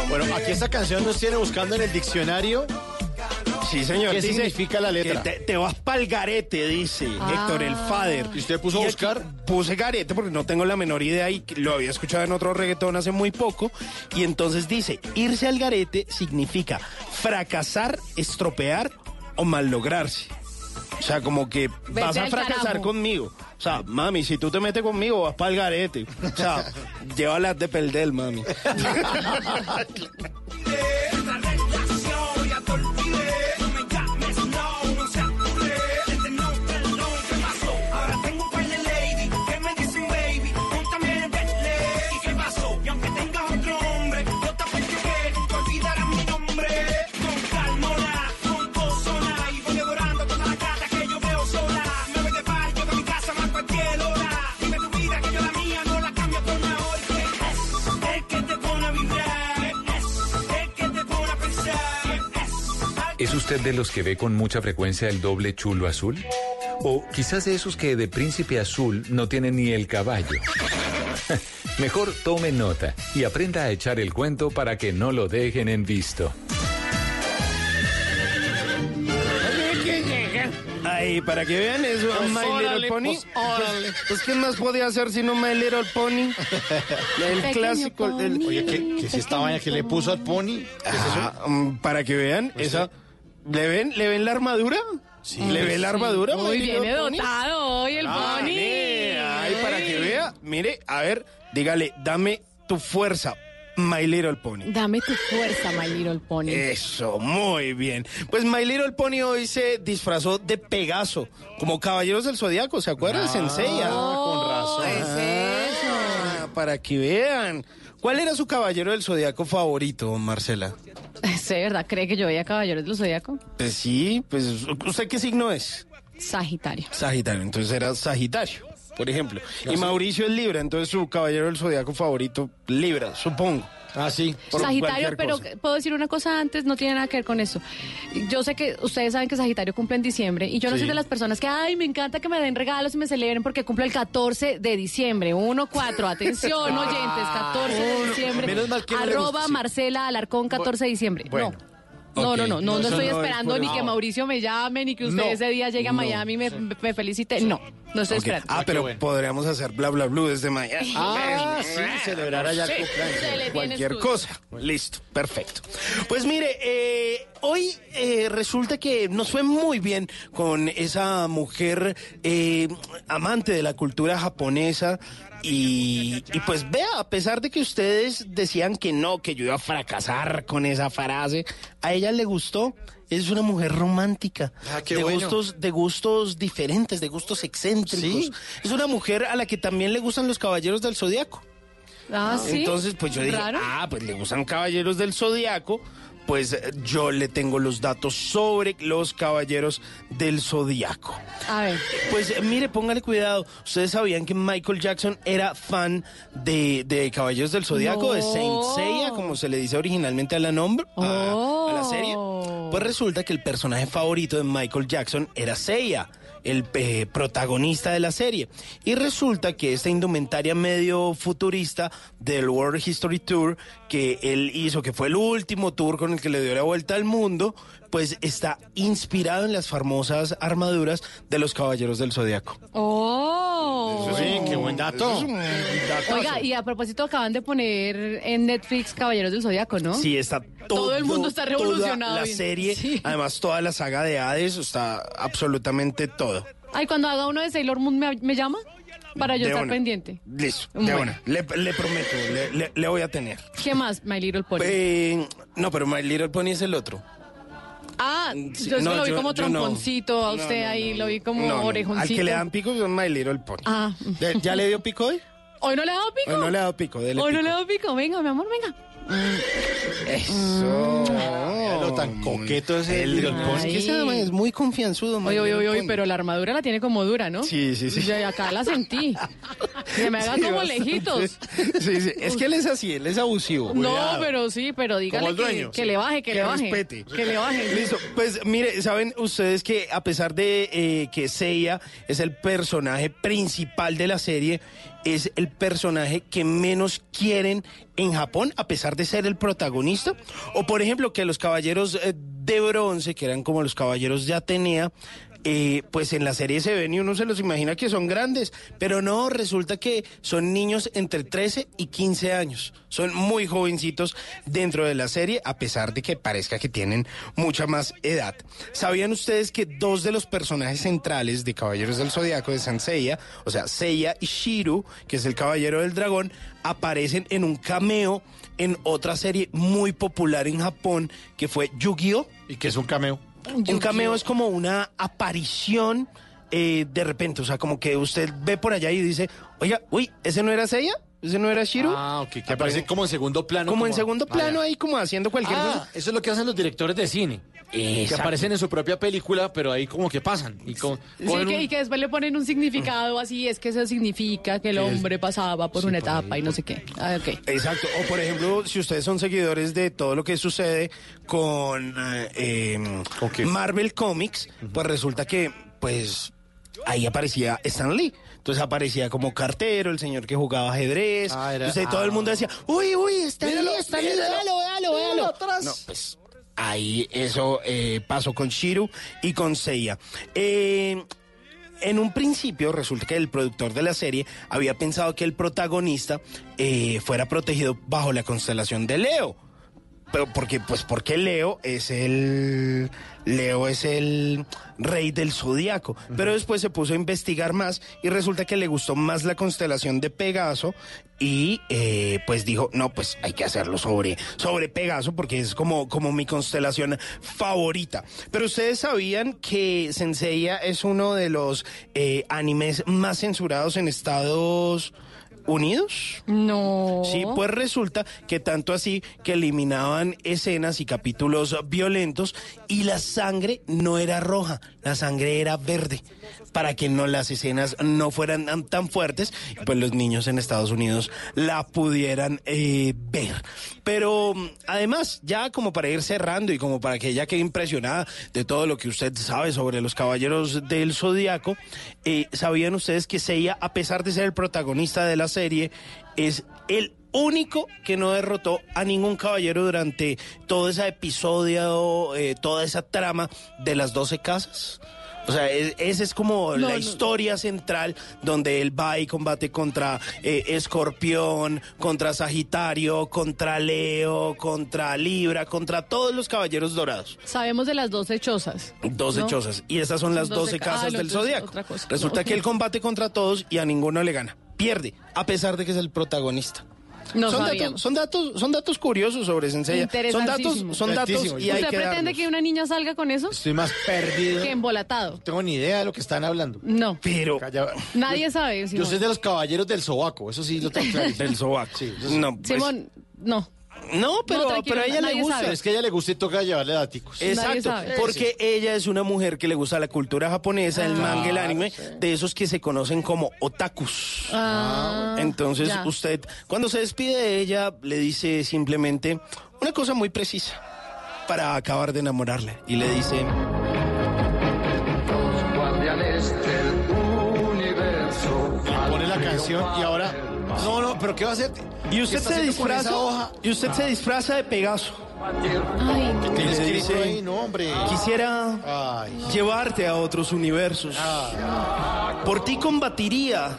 Bueno, aquí esta canción nos tiene buscando en el diccionario. Sí, señor. ¿Qué dice significa la letra? Te, te vas pa'l garete, dice Ah. Héctor, el fader. ¿Y usted puso a aquí buscar? Puse garete porque no tengo la menor idea y lo había escuchado en otro reggaetón hace muy poco. Y entonces dice, irse al garete significa fracasar, estropear o mallograrse. O sea, como que vas a fracasar carajo. conmigo. O sea, mami, si tú te metes conmigo, vas pa'l garete. O sea, llévalas de perder, mami. usted de los que ve con mucha frecuencia el doble chulo azul? O quizás de esos que de príncipe azul no tienen ni el caballo. Mejor tome nota y aprenda a echar el cuento para que no lo dejen en visto. Ay, para que vean eso, Pues My órale, Little Pony. pues órale. Pues, ¿qué más podía hacer sino My Little Pony? El Pequeño clásico. el- pony. Oye, ¿qué, qué es esta vaina que le puso al pony? ¿Qué es eso? Ah, mm, para que vean, esa. ¿Le ven, ¿Le ven la armadura? ¿Le ven la armadura? Muy bien dotado hoy el Ah, Pony. mire, Ay, para que vea. Mire, a ver, dígale, dame tu fuerza. My Little Pony. Dame tu fuerza, My Little Pony. Eso, muy bien. Pues My Little Pony hoy se disfrazó de Pegaso, como Caballeros del Zodíaco, ¿se acuerdan? Sensei. Ah, con razón. es eso. Ah, para que vean. ¿Cuál era su caballero del zodiaco favorito, Marcela? ¿Sí, verdad? ¿Cree que yo veía Caballeros del Zodíaco? Pues sí, pues ¿usted qué signo es? Sagitario. Sagitario, entonces era Sagitario, por ejemplo. Y Mauricio es Libra, entonces su caballero del zodiaco favorito, Libra, supongo. Ah, sí. Sagitario, pero cosa. puedo decir una cosa antes, no tiene nada que ver con eso. Yo sé que ustedes saben que Sagitario cumple en diciembre y yo no Sí. soy de las personas que, ay, me encanta que me den regalos y me celebren porque cumple el 14 de diciembre. 1-4, atención, oyentes, 14 de diciembre. Menos mal que Arroba. Marcela Alarcón, 14 de diciembre. Bueno. No. No, no, no, no, No, estoy esperando ni que Mauricio me llame, ni que usted No. ese día llegue a. Miami y me, me felicite. No, no estoy esperando. Ah, pero bueno. podríamos hacer bla bla blue desde Miami. Ah, sí, celebrar allá el cumpleaños. Cualquier cosa. Listo, perfecto. Pues mire, eh, hoy eh, resulta que nos fue muy bien con esa mujer eh, amante de la cultura japonesa. Y, y pues vea, a pesar de que ustedes decían que no, que yo iba a fracasar con esa frase, a ella le gustó. Es una mujer romántica, Ah, qué de bueno. gustos, de gustos diferentes, de gustos excéntricos. ¿Sí? Es una mujer a la que también le gustan los caballeros del zodiaco. Ah, sí. Entonces, pues yo dije, Raro. ah, pues le gustan caballeros del zodiaco. Pues eh, yo le tengo los datos sobre los caballeros del zodiaco. A ver. Pues eh, mire, póngale cuidado. Ustedes sabían que Michael Jackson era fan de, de Caballeros del Zodiaco, de. Saint Seiya, como se le dice originalmente a la nombre, a- a la serie. Oh. Pues resulta que el personaje favorito de Michael Jackson era Seiya, el eh, protagonista de la serie. Y resulta que esta indumentaria medio futurista del World History Tour que él hizo, que fue el último tour con el que le dio la vuelta al mundo, pues está inspirado en las famosas armaduras de los Caballeros del Zodiaco. Oh. Sí, qué buen dato. Eso es un datazo. Oiga, y a propósito acaban de poner en Netflix Caballeros del Zodiaco, ¿no? Sí, está todo, Todo el mundo está revolucionado Toda la serie, Sí. además toda la saga de Hades, está absolutamente todo. Ay, cuando haga uno de Sailor Moon, ¿me, me llama? Para yo De estar una. pendiente. Listo, de Bueno. una. Le, le prometo, le, le- le voy a tener. ¿Qué más, My Little Pony? Eh, no, pero My Little Pony es el otro. Ah, yo es que lo vi yo- como yo no. tromponcito a usted ahí, lo vi como no, no. orejoncito. Al que le dan pico son My Little Pony. Ah. ¿Ya, ya le dio pico hoy? ¿Hoy no le ha dado pico? Hoy no le ha dado pico, dele Hoy no pico. le ha dado pico. Venga, mi amor, venga. Eso. lo tan coqueto ese El- es es muy confianzudo, Oye, oye, oye, pero la armadura la tiene como dura, ¿no? Sí, sí, sí. Yo acá la sentí. Que me haga Sí, como bastante. lejitos. Sí, sí. Es que él es así, él es abusivo. No, Cuidado. pero sí, pero dígale Como el que, dueño, que sí. le baje, que, Que le baje. respete. Que le baje. Listo, pues mire, saben ustedes que a pesar de eh, que Seiya es el personaje principal de la serie, es el personaje que menos quieren en Japón, a pesar de ser el protagonista. O por ejemplo, que los caballeros eh, de bronce, que eran como los caballeros de Atenea, eh, pues en la serie se ven y uno se los imagina que son grandes, pero no, resulta que son niños entre 13 y 15 años. Son muy jovencitos dentro de la serie, a pesar de que parezca que tienen mucha más edad. ¿Sabían ustedes que dos de los personajes centrales de Caballeros del Zodiaco de Sanseiya, o sea, Seiya y Shiru, que es el Caballero del Dragón, aparecen en un cameo en otra serie muy popular en Japón, que fue Yu-Gi-Oh! ¿Y qué es un cameo? Un cameo es como una aparición eh, de repente, o sea, como que usted ve por allá y dice, oiga, uy, ¿ese no era Seiya? ¿Ese no era Shiro? Ah, ok, que aparece como en segundo plano. como en segundo Ah, plano ahí, como haciendo cualquier Ah, cosa. eso es lo que hacen los directores de cine. Que Exacto. aparecen en su propia película, pero ahí como que pasan. Y con, Sí, que, un- y que después le ponen un significado así, es que eso significa que el Que hombre pasaba por una etapa y no sé qué. Ah, ok. Exacto. O por ejemplo, si ustedes son seguidores de todo lo que sucede con eh, em, Marvel Comics, pues resulta que, pues, ahí aparecía Stan Lee. Entonces aparecía como cartero, el señor que jugaba ajedrez. Ah, era- Entonces todo el mundo decía, uy, uy, Míralo, Stan Lee, míralo, véalo, véalo, míralo véalo. atrás. No, pues ahí eso eh, pasó con Shiru y con Seiya. Eh, en un principio resulta que el productor de la serie había pensado que el protagonista eh, fuera protegido bajo la constelación de Leo. Pero porque, pues, porque Leo es el. Leo es el rey del zodiaco. Pero después se puso a investigar más y resulta que le gustó más la constelación de Pegaso y eh, pues dijo, no, pues hay que hacerlo sobre, sobre Pegaso porque es como, como mi constelación favorita. Pero ustedes sabían que Senseiya es uno de los eh, animes más censurados en Estados Unidos. No. Sí, pues resulta que tanto así que eliminaban escenas y capítulos violentos y la sangre no era roja, la sangre era verde, para que no las escenas no fueran tan, tan fuertes, y pues los niños en Estados Unidos la pudieran eh, ver. Pero además, ya como para ir cerrando y como para que ella quede impresionada de todo lo que usted sabe sobre los caballeros del Zodíaco, eh, ¿sabían ustedes que Seiya, a pesar de ser el protagonista de la serie, es el único que no derrotó a ningún caballero durante todo ese episodio, eh, toda esa trama de las 12 casas? O sea, es- esa es como No, la no. historia central donde él va y combate contra eh, Escorpión, contra Sagitario, contra Leo, contra Libra, contra todos los caballeros dorados. Sabemos de las 12 chozas. 12 ¿no? chozas. Y esas son las 12, 12 ca- casas ah, del zodiaco. Resulta que él combate contra todos y a ninguno le gana. Pierde, a pesar de que es el protagonista. No son, datos, son datos, son datos curiosos sobre Senseiya. Son datos, son datos y hay ¿Usted que pretende darlos. que una niña salga con eso? Estoy más perdido. Que embolatado. No tengo ni idea de lo que están hablando. No. Pero Nadie sabe. Yo Simón. soy de los caballeros del sobaco, eso sí lo tengo claro. del sobaco. Sí, eso sí. No, pues, Simón, no. No, pero, pero a ella le gusta. sabe. Es que a ella le gusta y toca llevarle daticos. Exacto, porque ella es una mujer que le gusta la cultura japonesa, el manga, el anime, de esos que se conocen como otakus. Ah, Entonces ya. usted, cuando se despide de ella, le dice simplemente una cosa muy precisa para acabar de enamorarla. Y le dice, guardianes del universo. Pone la canción y ahora. No, no, pero ¿qué va a hacer? y ¿Qué usted se disfraza, y usted se disfraza de Pegaso. Ay, no. Y Tiene le escrito dice, ahí, no, hombre. quisiera Ay. llevarte a otros universos. Por ti combatiría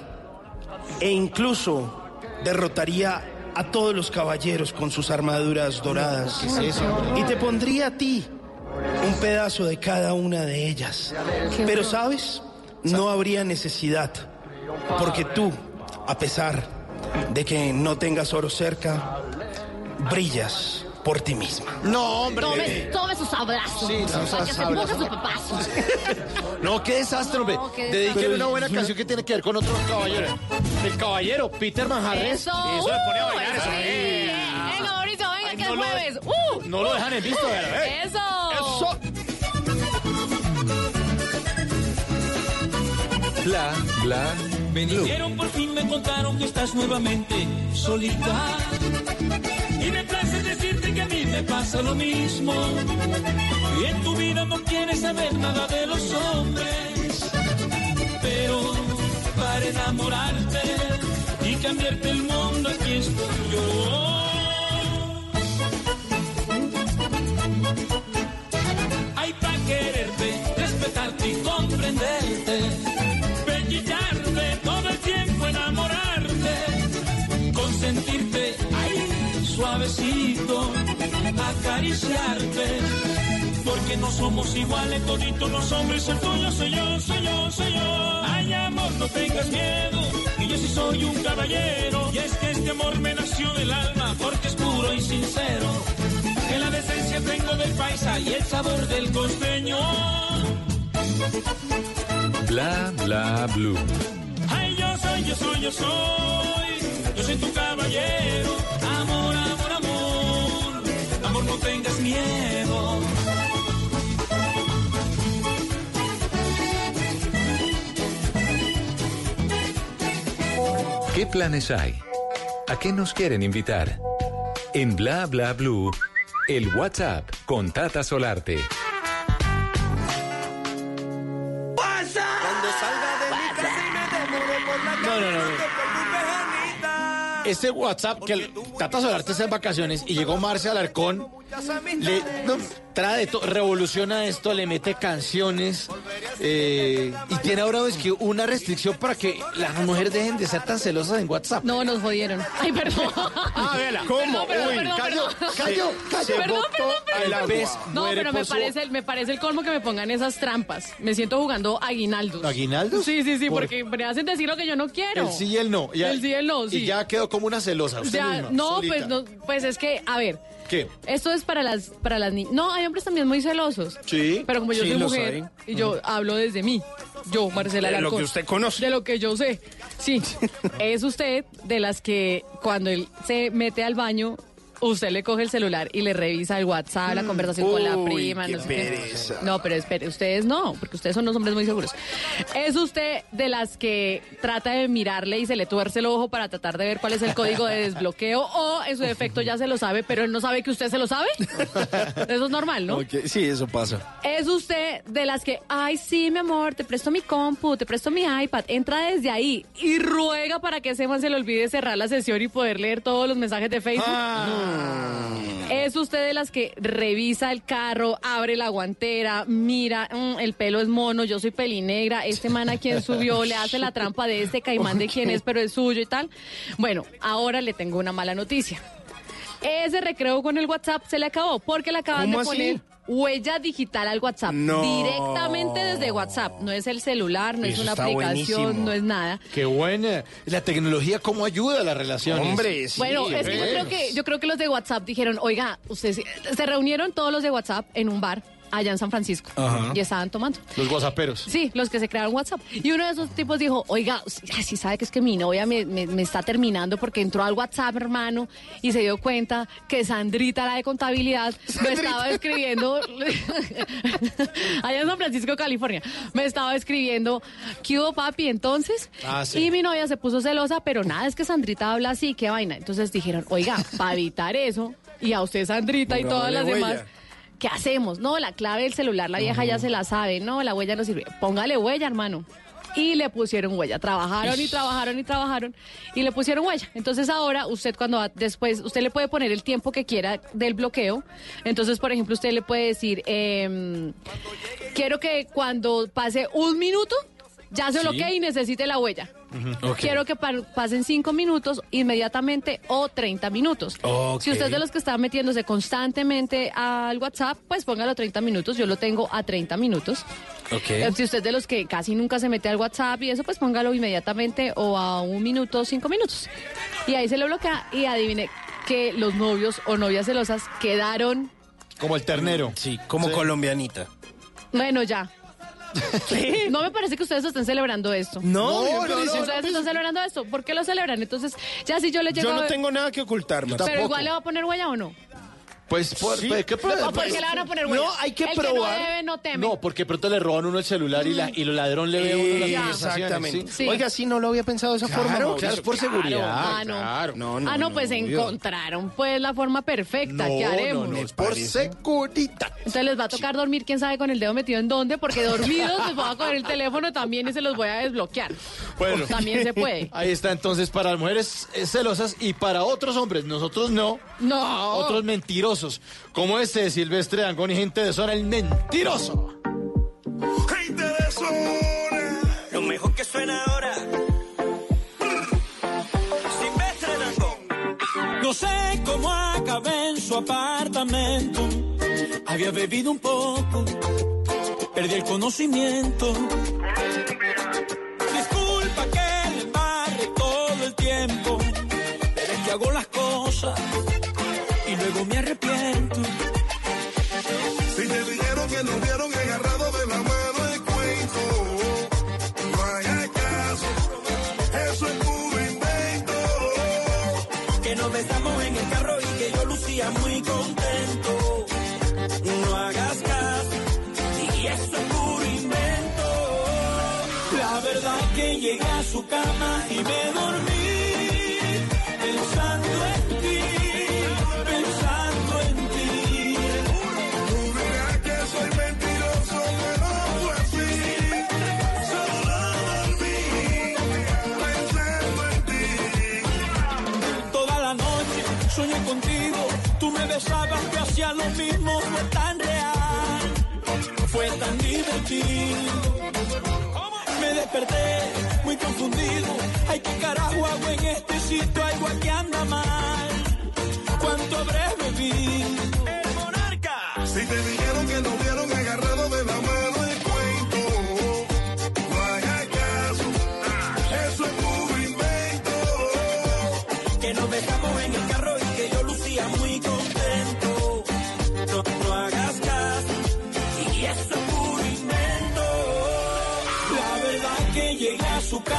e incluso derrotaría a todos los caballeros con sus armaduras doradas. ¿Qué es eso, hombre? Y te pondría a ti un pedazo de cada una de ellas. Pero sabes, no habría necesidad, porque tú, a pesar de que no tengas oro cerca, brillas por ti misma. No, hombre. Tome, tome sus abrazos. Sí, sus para que se abrazos. sus papazos. No, qué desastre, hombre. No, qué desastre. una buena canción que tiene que ver con otros caballeros. El caballero, Peter Manjarres. Eso. Eso le pone a bailar. uh, eso. sí. Eh. Venga, Mauricio, venga, Ay, que no es lo- jueves. ¡Uh! No lo dejan en visto, ¿verdad? Eh. Eso. Eso. Bla, bla, Me por fin me contaron que estás nuevamente solita. Y me place decirte que a mí me pasa lo mismo. Y en tu vida no quieres saber nada de los hombres. Pero para enamorarte y cambiarte el mundo, aquí estoy yo. Hay para quererte, respetarte y comprenderte. Suavecito. Acariciarte. Porque no somos iguales, toditos los hombres. El tuyo soy yo, soy yo, soy yo. Ay, amor, no tengas miedo. Que yo sí soy un caballero. Y es que este amor me nació del alma. Porque es puro y sincero. Que la decencia tengo del paisa y el sabor del costeño. Bla, bla, blue. Ay, yo soy, yo soy, yo soy. Yo soy tu caballero. No tengas miedo. ¿Qué planes hay? ¿A qué nos quieren invitar? En Bla Bla Blue, el WhatsApp con Tata Solarte. No, no, no. no. Este WhatsApp que el Tata Solarte está en vacaciones y llegó Marce Alarcón le no, trae de todo, revoluciona esto, le mete canciones eh, y tiene ahora es que una restricción para que las mujeres dejen de ser tan celosas en WhatsApp. No, nos jodieron. Ay, perdón. Ah, vela. ¿Cómo? Perdón, Uy, perdón, cayó, perdón. cayó, cayó. Perdón, perdón, perdón. agua. No, pero me parece, me parece el colmo que me pongan esas trampas. Me siento jugando aguinaldos. ¿Aguinaldos? Sí, sí, sí, ¿Por- porque me hacen decir lo que yo no quiero. El sí y el no. Ya- El sí y el no, sí. Y ya quedó como una celosa. Usted Ya, misma, no, solita. pues no, pues es que, a ver, ¿Qué? esto es para las para las niñas. No, hay hombres también muy celosos. Sí. Pero como yo Sí, soy mujer hay. y yo hablo desde mí, yo, Marcela De lo que usted conoce. De lo que yo sé. Sí. es usted de las que cuando él se mete al baño, usted le coge el celular y le revisa el WhatsApp, la conversación con la Mm. Prima, qué no sé qué. No, pero espere, ustedes no, porque ustedes son unos hombres muy seguros. Es usted de las que trata de mirarle y se le tuerce el ojo para tratar de ver cuál es el código de desbloqueo o en su defecto ya se lo sabe, pero él no sabe que usted se lo sabe. Eso es normal, ¿no? Sí, eso pasa. Es usted de las que, ay, sí, mi amor, te presto mi compu, te presto mi iPad. Entra desde ahí y ruega para que ese man se le olvide cerrar la sesión y poder leer todos los mensajes de Facebook. Es usted de las que revisa el carro, abre la guantera, mira, mm, el pelo es mono, yo soy pelinegra, este man a quien subió le hace la trampa de este caimán de quién es, pero es suyo y tal. Bueno, ahora le tengo una mala noticia. Ese recreo con el WhatsApp se le acabó porque le acaban de ¿Cómo así? Huella digital al WhatsApp. No. Directamente desde WhatsApp. No es el celular, no es una aplicación, buenísimo. no es nada. Qué buena. La tecnología cómo ayuda a las relaciones. Hombre, sí. bueno, es que yo creo que yo creo que los de WhatsApp dijeron, oiga, ustedes se reunieron todos los de WhatsApp en un bar allá en San Francisco Ajá. y estaban tomando. Los whatsapperos. Sí, los que se crearon WhatsApp. Y uno de esos tipos dijo, oiga, si sabe que es que mi novia me, me- me está terminando porque entró al WhatsApp, hermano, y se dio cuenta que Sandrita, la de contabilidad, me estaba escribiendo, allá en San Francisco, California, me estaba escribiendo, ¿qué hubo, papi? Entonces, Ah, sí. y mi novia se puso celosa, pero nada, es que Sandrita habla así, qué vaina. Entonces dijeron, oiga, para evitar eso, y a usted, Sandrita, y todas las demás... ¿Qué hacemos? No, la clave del celular, la vieja ya se la sabe. No, la huella no sirve. Póngale huella, hermano. Y le pusieron huella. Trabajaron y trabajaron y trabajaron y le pusieron huella. Entonces ahora usted cuando va después, usted le puede poner el tiempo que quiera del bloqueo. Entonces, por ejemplo, usted le puede decir, em, quiero que cuando pase un minuto, ya se Sí. bloquee y necesite la huella. Quiero que pa- pasen cinco minutos inmediatamente o 30 minutos. Si usted es de los que está metiéndose constantemente al WhatsApp, pues póngalo 30 minutos. Yo lo tengo a 30 minutos. Eh, Si usted es de los que casi nunca se mete al WhatsApp y eso, pues póngalo inmediatamente o a un minuto, cinco minutos. Y ahí se lo bloquea y adivine que los novios o novias celosas quedaron, Como el ternero. Sí, como colombianita. bueno, ya. No me parece que ustedes estén celebrando esto. No, No, yo no, creo que no. Ustedes están celebrando esto. ¿Por qué lo celebran? Entonces, ya si yo le llego Yo a no ver- tengo nada que ocultar. Pero igual le va a poner huella o no. Pues, por, Sí. pues, ¿qué pro- ¿O por pues- qué le van a poner huella? No, hay que El probar. Que no debe, no teme. No, porque pronto le roban uno el celular y, la, y el ladrón le ve a uno las. Exactamente. ¿sí? Sí. Oiga, sí, no lo había pensado de esa Claro, forma. claro, es por seguridad. Ah, no. Claro. No, no, ah, no, pues encontraron pues la forma perfecta. No, ¿Qué no, haremos? no, es por seguridad. Entonces les va a tocar dormir, quién sabe con el dedo metido en dónde, porque dormidos les voy a coger el teléfono también y se los voy a desbloquear. Bueno. También se puede. Ahí está entonces para las mujeres eh, celosas y para otros hombres, nosotros no, No. otros mentirosos, como este de Silvestre Dangón y gente de zona, el mentiroso. Gente de zona. Lo mejor que suena ahora. Silvestre Dangond. No sé cómo acabé en su apartamento. Había bebido un poco. Perdí el conocimiento. Disculpa que le embarre todo el tiempo. Pero es que hago las cosas. Luego me arrepiento. Si te dijeron que nos vieron agarrados de la mano el cuento, no hagas caso, eso es puro invento. Que nos besamos en el carro y que yo lucía muy contento. No hagas caso, y eso es puro invento. La verdad que llegué a su cama y me dormí me besabas, te hacía lo mismo, fue tan real, fue tan divertido. Me desperté muy confundido. Ay, qué carajo hago en este sitio, algo aquí anda mal. ¿Cuánto habré bebido?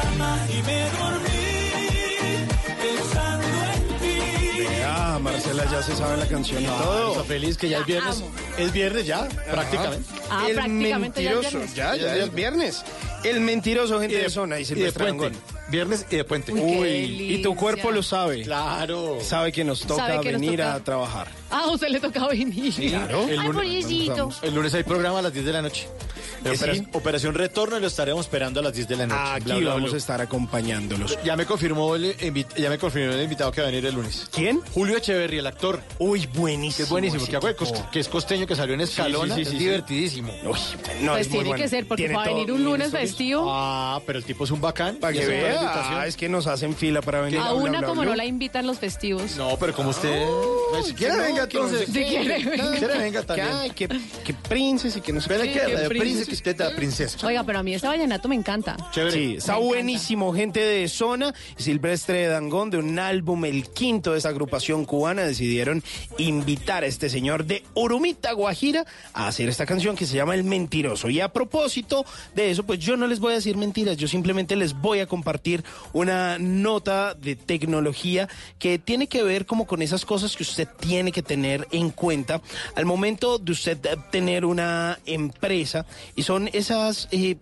Cama y me dormí pensando en ti. Ah, Marcela ya se sabe la canción y todo. está feliz que ya es viernes. Es viernes ya, prácticamente. Ah, el prácticamente ya es mentiroso, viernes. ya, ya es viernes. El mentiroso, gente de, zona y y de puente. Viernes y de puente. Uy, y tu cuerpo lo sabe. Claro. Sabe que nos toca que nos venir toca. a trabajar. Ah, a usted le toca venir. Claro. El Ay, lunes- pobrecito. El lunes hay programa a las 10 de la noche. Operación Retorno y lo estaremos esperando a las 10 de la noche. Aquí Bla, bla, vamos bla. a estar acompañándolos. Ya me confirmó el, ya me confirmó el invitado que va a venir el lunes. ¿Quién? Julio Echeverry, el actor. Uy, buenísimo. Que es buenísimo, que, acuer- tipo. que es costeño, que salió en Escalona. sí, sí, es sí. divertidísimo. Uy, no, Pues es muy tiene bueno. que ser, porque va a venir un lunes festivo. Ah, pero el tipo es un bacán. Para que vea, ah, es que nos hacen fila para venir A una Bla, como no la invitan los festivos. No, pero como usted. pues, si quiere, venga, entonces. Si quiere, venga. Si quiere, venga Que, también. ay, que, princes y que no qué. que la princesa. Oiga, pero a mí este vallenato me encanta. Chévere. Sí, está Me encanta. buenísimo, gente de zona. Silvestre Dangón, de un álbum, el quinto de esa agrupación cubana, decidieron invitar a este señor de Urumita, Guajira, a hacer esta canción que se llama El Mentiroso. Y a propósito de eso, pues yo no les voy a decir mentiras, yo simplemente les voy a compartir una nota de tecnología que tiene que ver como con esas cosas que usted tiene que tener en cuenta al momento de usted tener una empresa y son esas eh,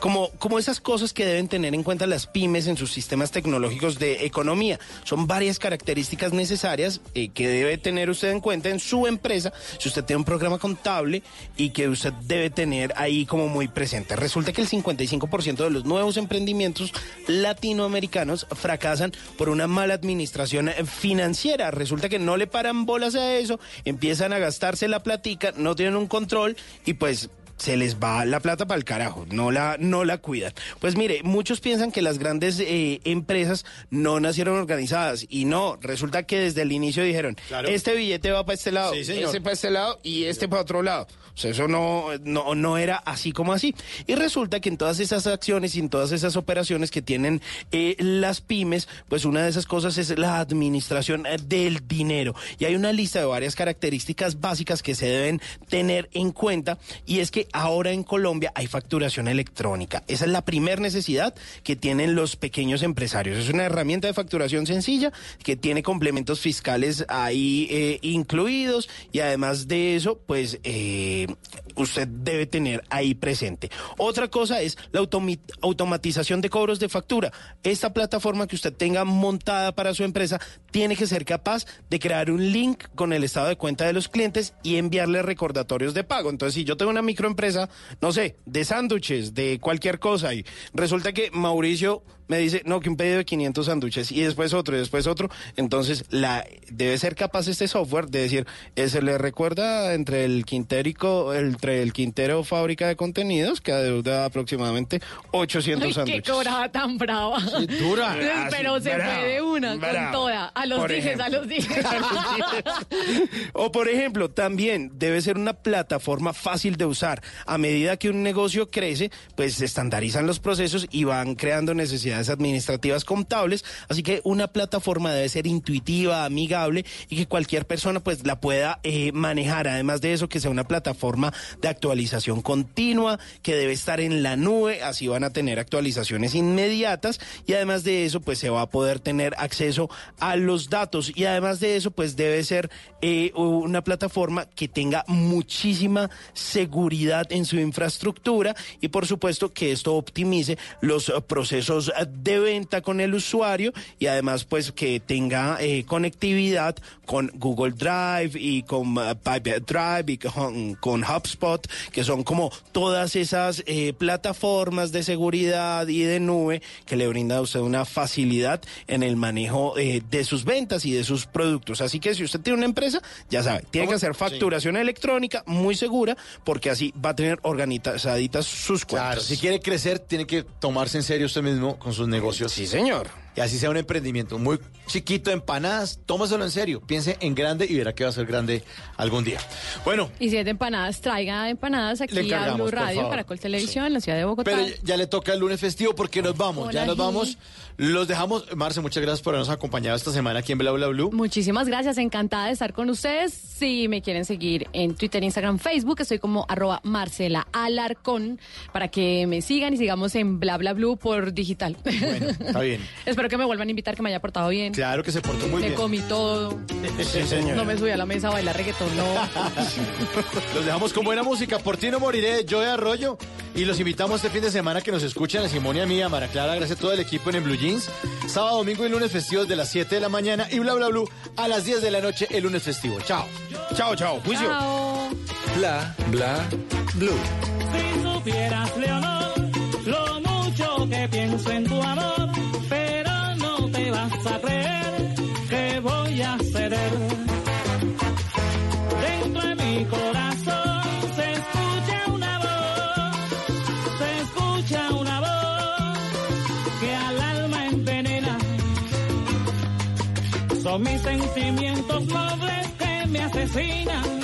como, como esas cosas que deben tener en cuenta las pymes en sus sistemas tecnológicos de economía. Son varias características necesarias eh, que debe tener usted en cuenta en su empresa si usted tiene un programa contable y que usted debe tener ahí como muy presente. Resulta que el 55% de los nuevos emprendimientos latinoamericanos fracasan por una mala administración financiera. Resulta que no le paran bolas a eso, empiezan a gastarse la platica, no tienen un control y pues se les va la plata para el carajo, no la, no la cuidan. Pues mire, muchos piensan que las grandes eh, empresas no nacieron organizadas y no, resulta que desde el inicio dijeron, Claro. este billete va para este lado, Sí, ese para este lado y este para otro lado. O sea, eso no, no, no era así como así. Y resulta que en todas esas acciones y en todas esas operaciones que tienen eh, las pymes, pues una de esas cosas es la administración eh, del dinero. Y hay una lista de varias características básicas que se deben tener en cuenta. Y es que ahora en Colombia hay facturación electrónica. Esa es la primera necesidad que tienen los pequeños empresarios. Es una herramienta de facturación sencilla que tiene complementos fiscales ahí eh, incluidos y además de eso, pues eh, usted debe tener ahí presente. Otra cosa es la automatización de cobros de factura. Esta plataforma que usted tenga montada para su empresa tiene que ser capaz de crear un link con el estado de cuenta de los clientes y enviarle recordatorios de pago. Entonces, si yo tengo una microempresa, no sé, de sándwiches, de cualquier cosa, y resulta que Mauricio me dice, no, que un pedido de 500 sándwiches, y después otro, y después otro, entonces la debe ser capaz este software de decir, eh, se le recuerda entre el Quinterico, entre el Quintero Fábrica de Contenidos, que adeuda aproximadamente 800 Ay, qué sándwiches. cobrada tan brava. dura. Pero se Brava, fue de una, brava. con toda. A los Por dijes, a los dijes. O por ejemplo, también debe ser una plataforma fácil de usar. A medida que un negocio crece, pues se estandarizan los procesos y van creando necesidades administrativas contables. Así que una plataforma debe ser intuitiva, amigable y que cualquier persona pues la pueda eh, manejar. Además de eso, que sea una plataforma de actualización continua, que debe estar en la nube, así van a tener actualizaciones inmediatas y además de eso pues se va a poder tener acceso a los datos y además de eso pues debe ser eh, una plataforma que tenga muchísima seguridad en su infraestructura y por supuesto que esto optimice los eh, procesos de venta con el usuario y además pues que tenga eh, conectividad con Google Drive y con uh, Pipe Drive y con, con HubSpot, que son como todas esas eh, plataformas de seguridad y de nube que le brinda a usted una facilidad en el manejo eh, de sus ventas y de sus productos. Así que si usted tiene una empresa, ya sabe, tiene que hacer facturación electrónica muy segura porque así va a tener organizaditas sus cuentas. Claro, si quiere crecer, tiene que tomarse en serio usted mismo con Sí, señor. Y así sea un emprendimiento muy chiquito, empanadas, tómaselo en serio. Piense en grande y verá que va a ser grande algún día. Bueno, Y si es de empanadas, traiga empanadas aquí a Blue Radio. Caracol Televisión, en la ciudad de Bogotá. pero ya le toca el lunes festivo porque nos vamos, ya nos vamos. Los dejamos. Marce, muchas gracias por habernos acompañado esta semana aquí en Bla Bla Blue. Muchísimas gracias, encantada de estar con ustedes. Si me quieren seguir en Twitter, Instagram, Facebook, estoy como arroba Marcela Alarcón para que me sigan y sigamos en Bla Bla Blue por digital. Bueno, está bien. Espero que me vuelvan a invitar, que me haya portado bien. Claro que se portó muy me bien. comí todo. Sí, señora. No me subí a la mesa a bailar reggaetón, no. Los dejamos con buena música. Por ti no moriré, yo de Arroyo. Y los invitamos este fin de semana que nos escuchen a Simonia Mía, Mara Clara, gracias a todo el equipo en el Blue Jeans. Sábado, domingo y lunes festivos de las 7 de la mañana y bla bla blue a las 10 de la noche el lunes festivo. Chao. Chao, chao. Juicio. Chao. Bla, bla, blue. Si supieras, Leonor, lo mucho que pienso en tu amor, vas a creer que voy a ceder. Dentro de mi corazón se escucha una voz, se escucha una voz que al alma envenena. Son mis sentimientos nobles que me asesinan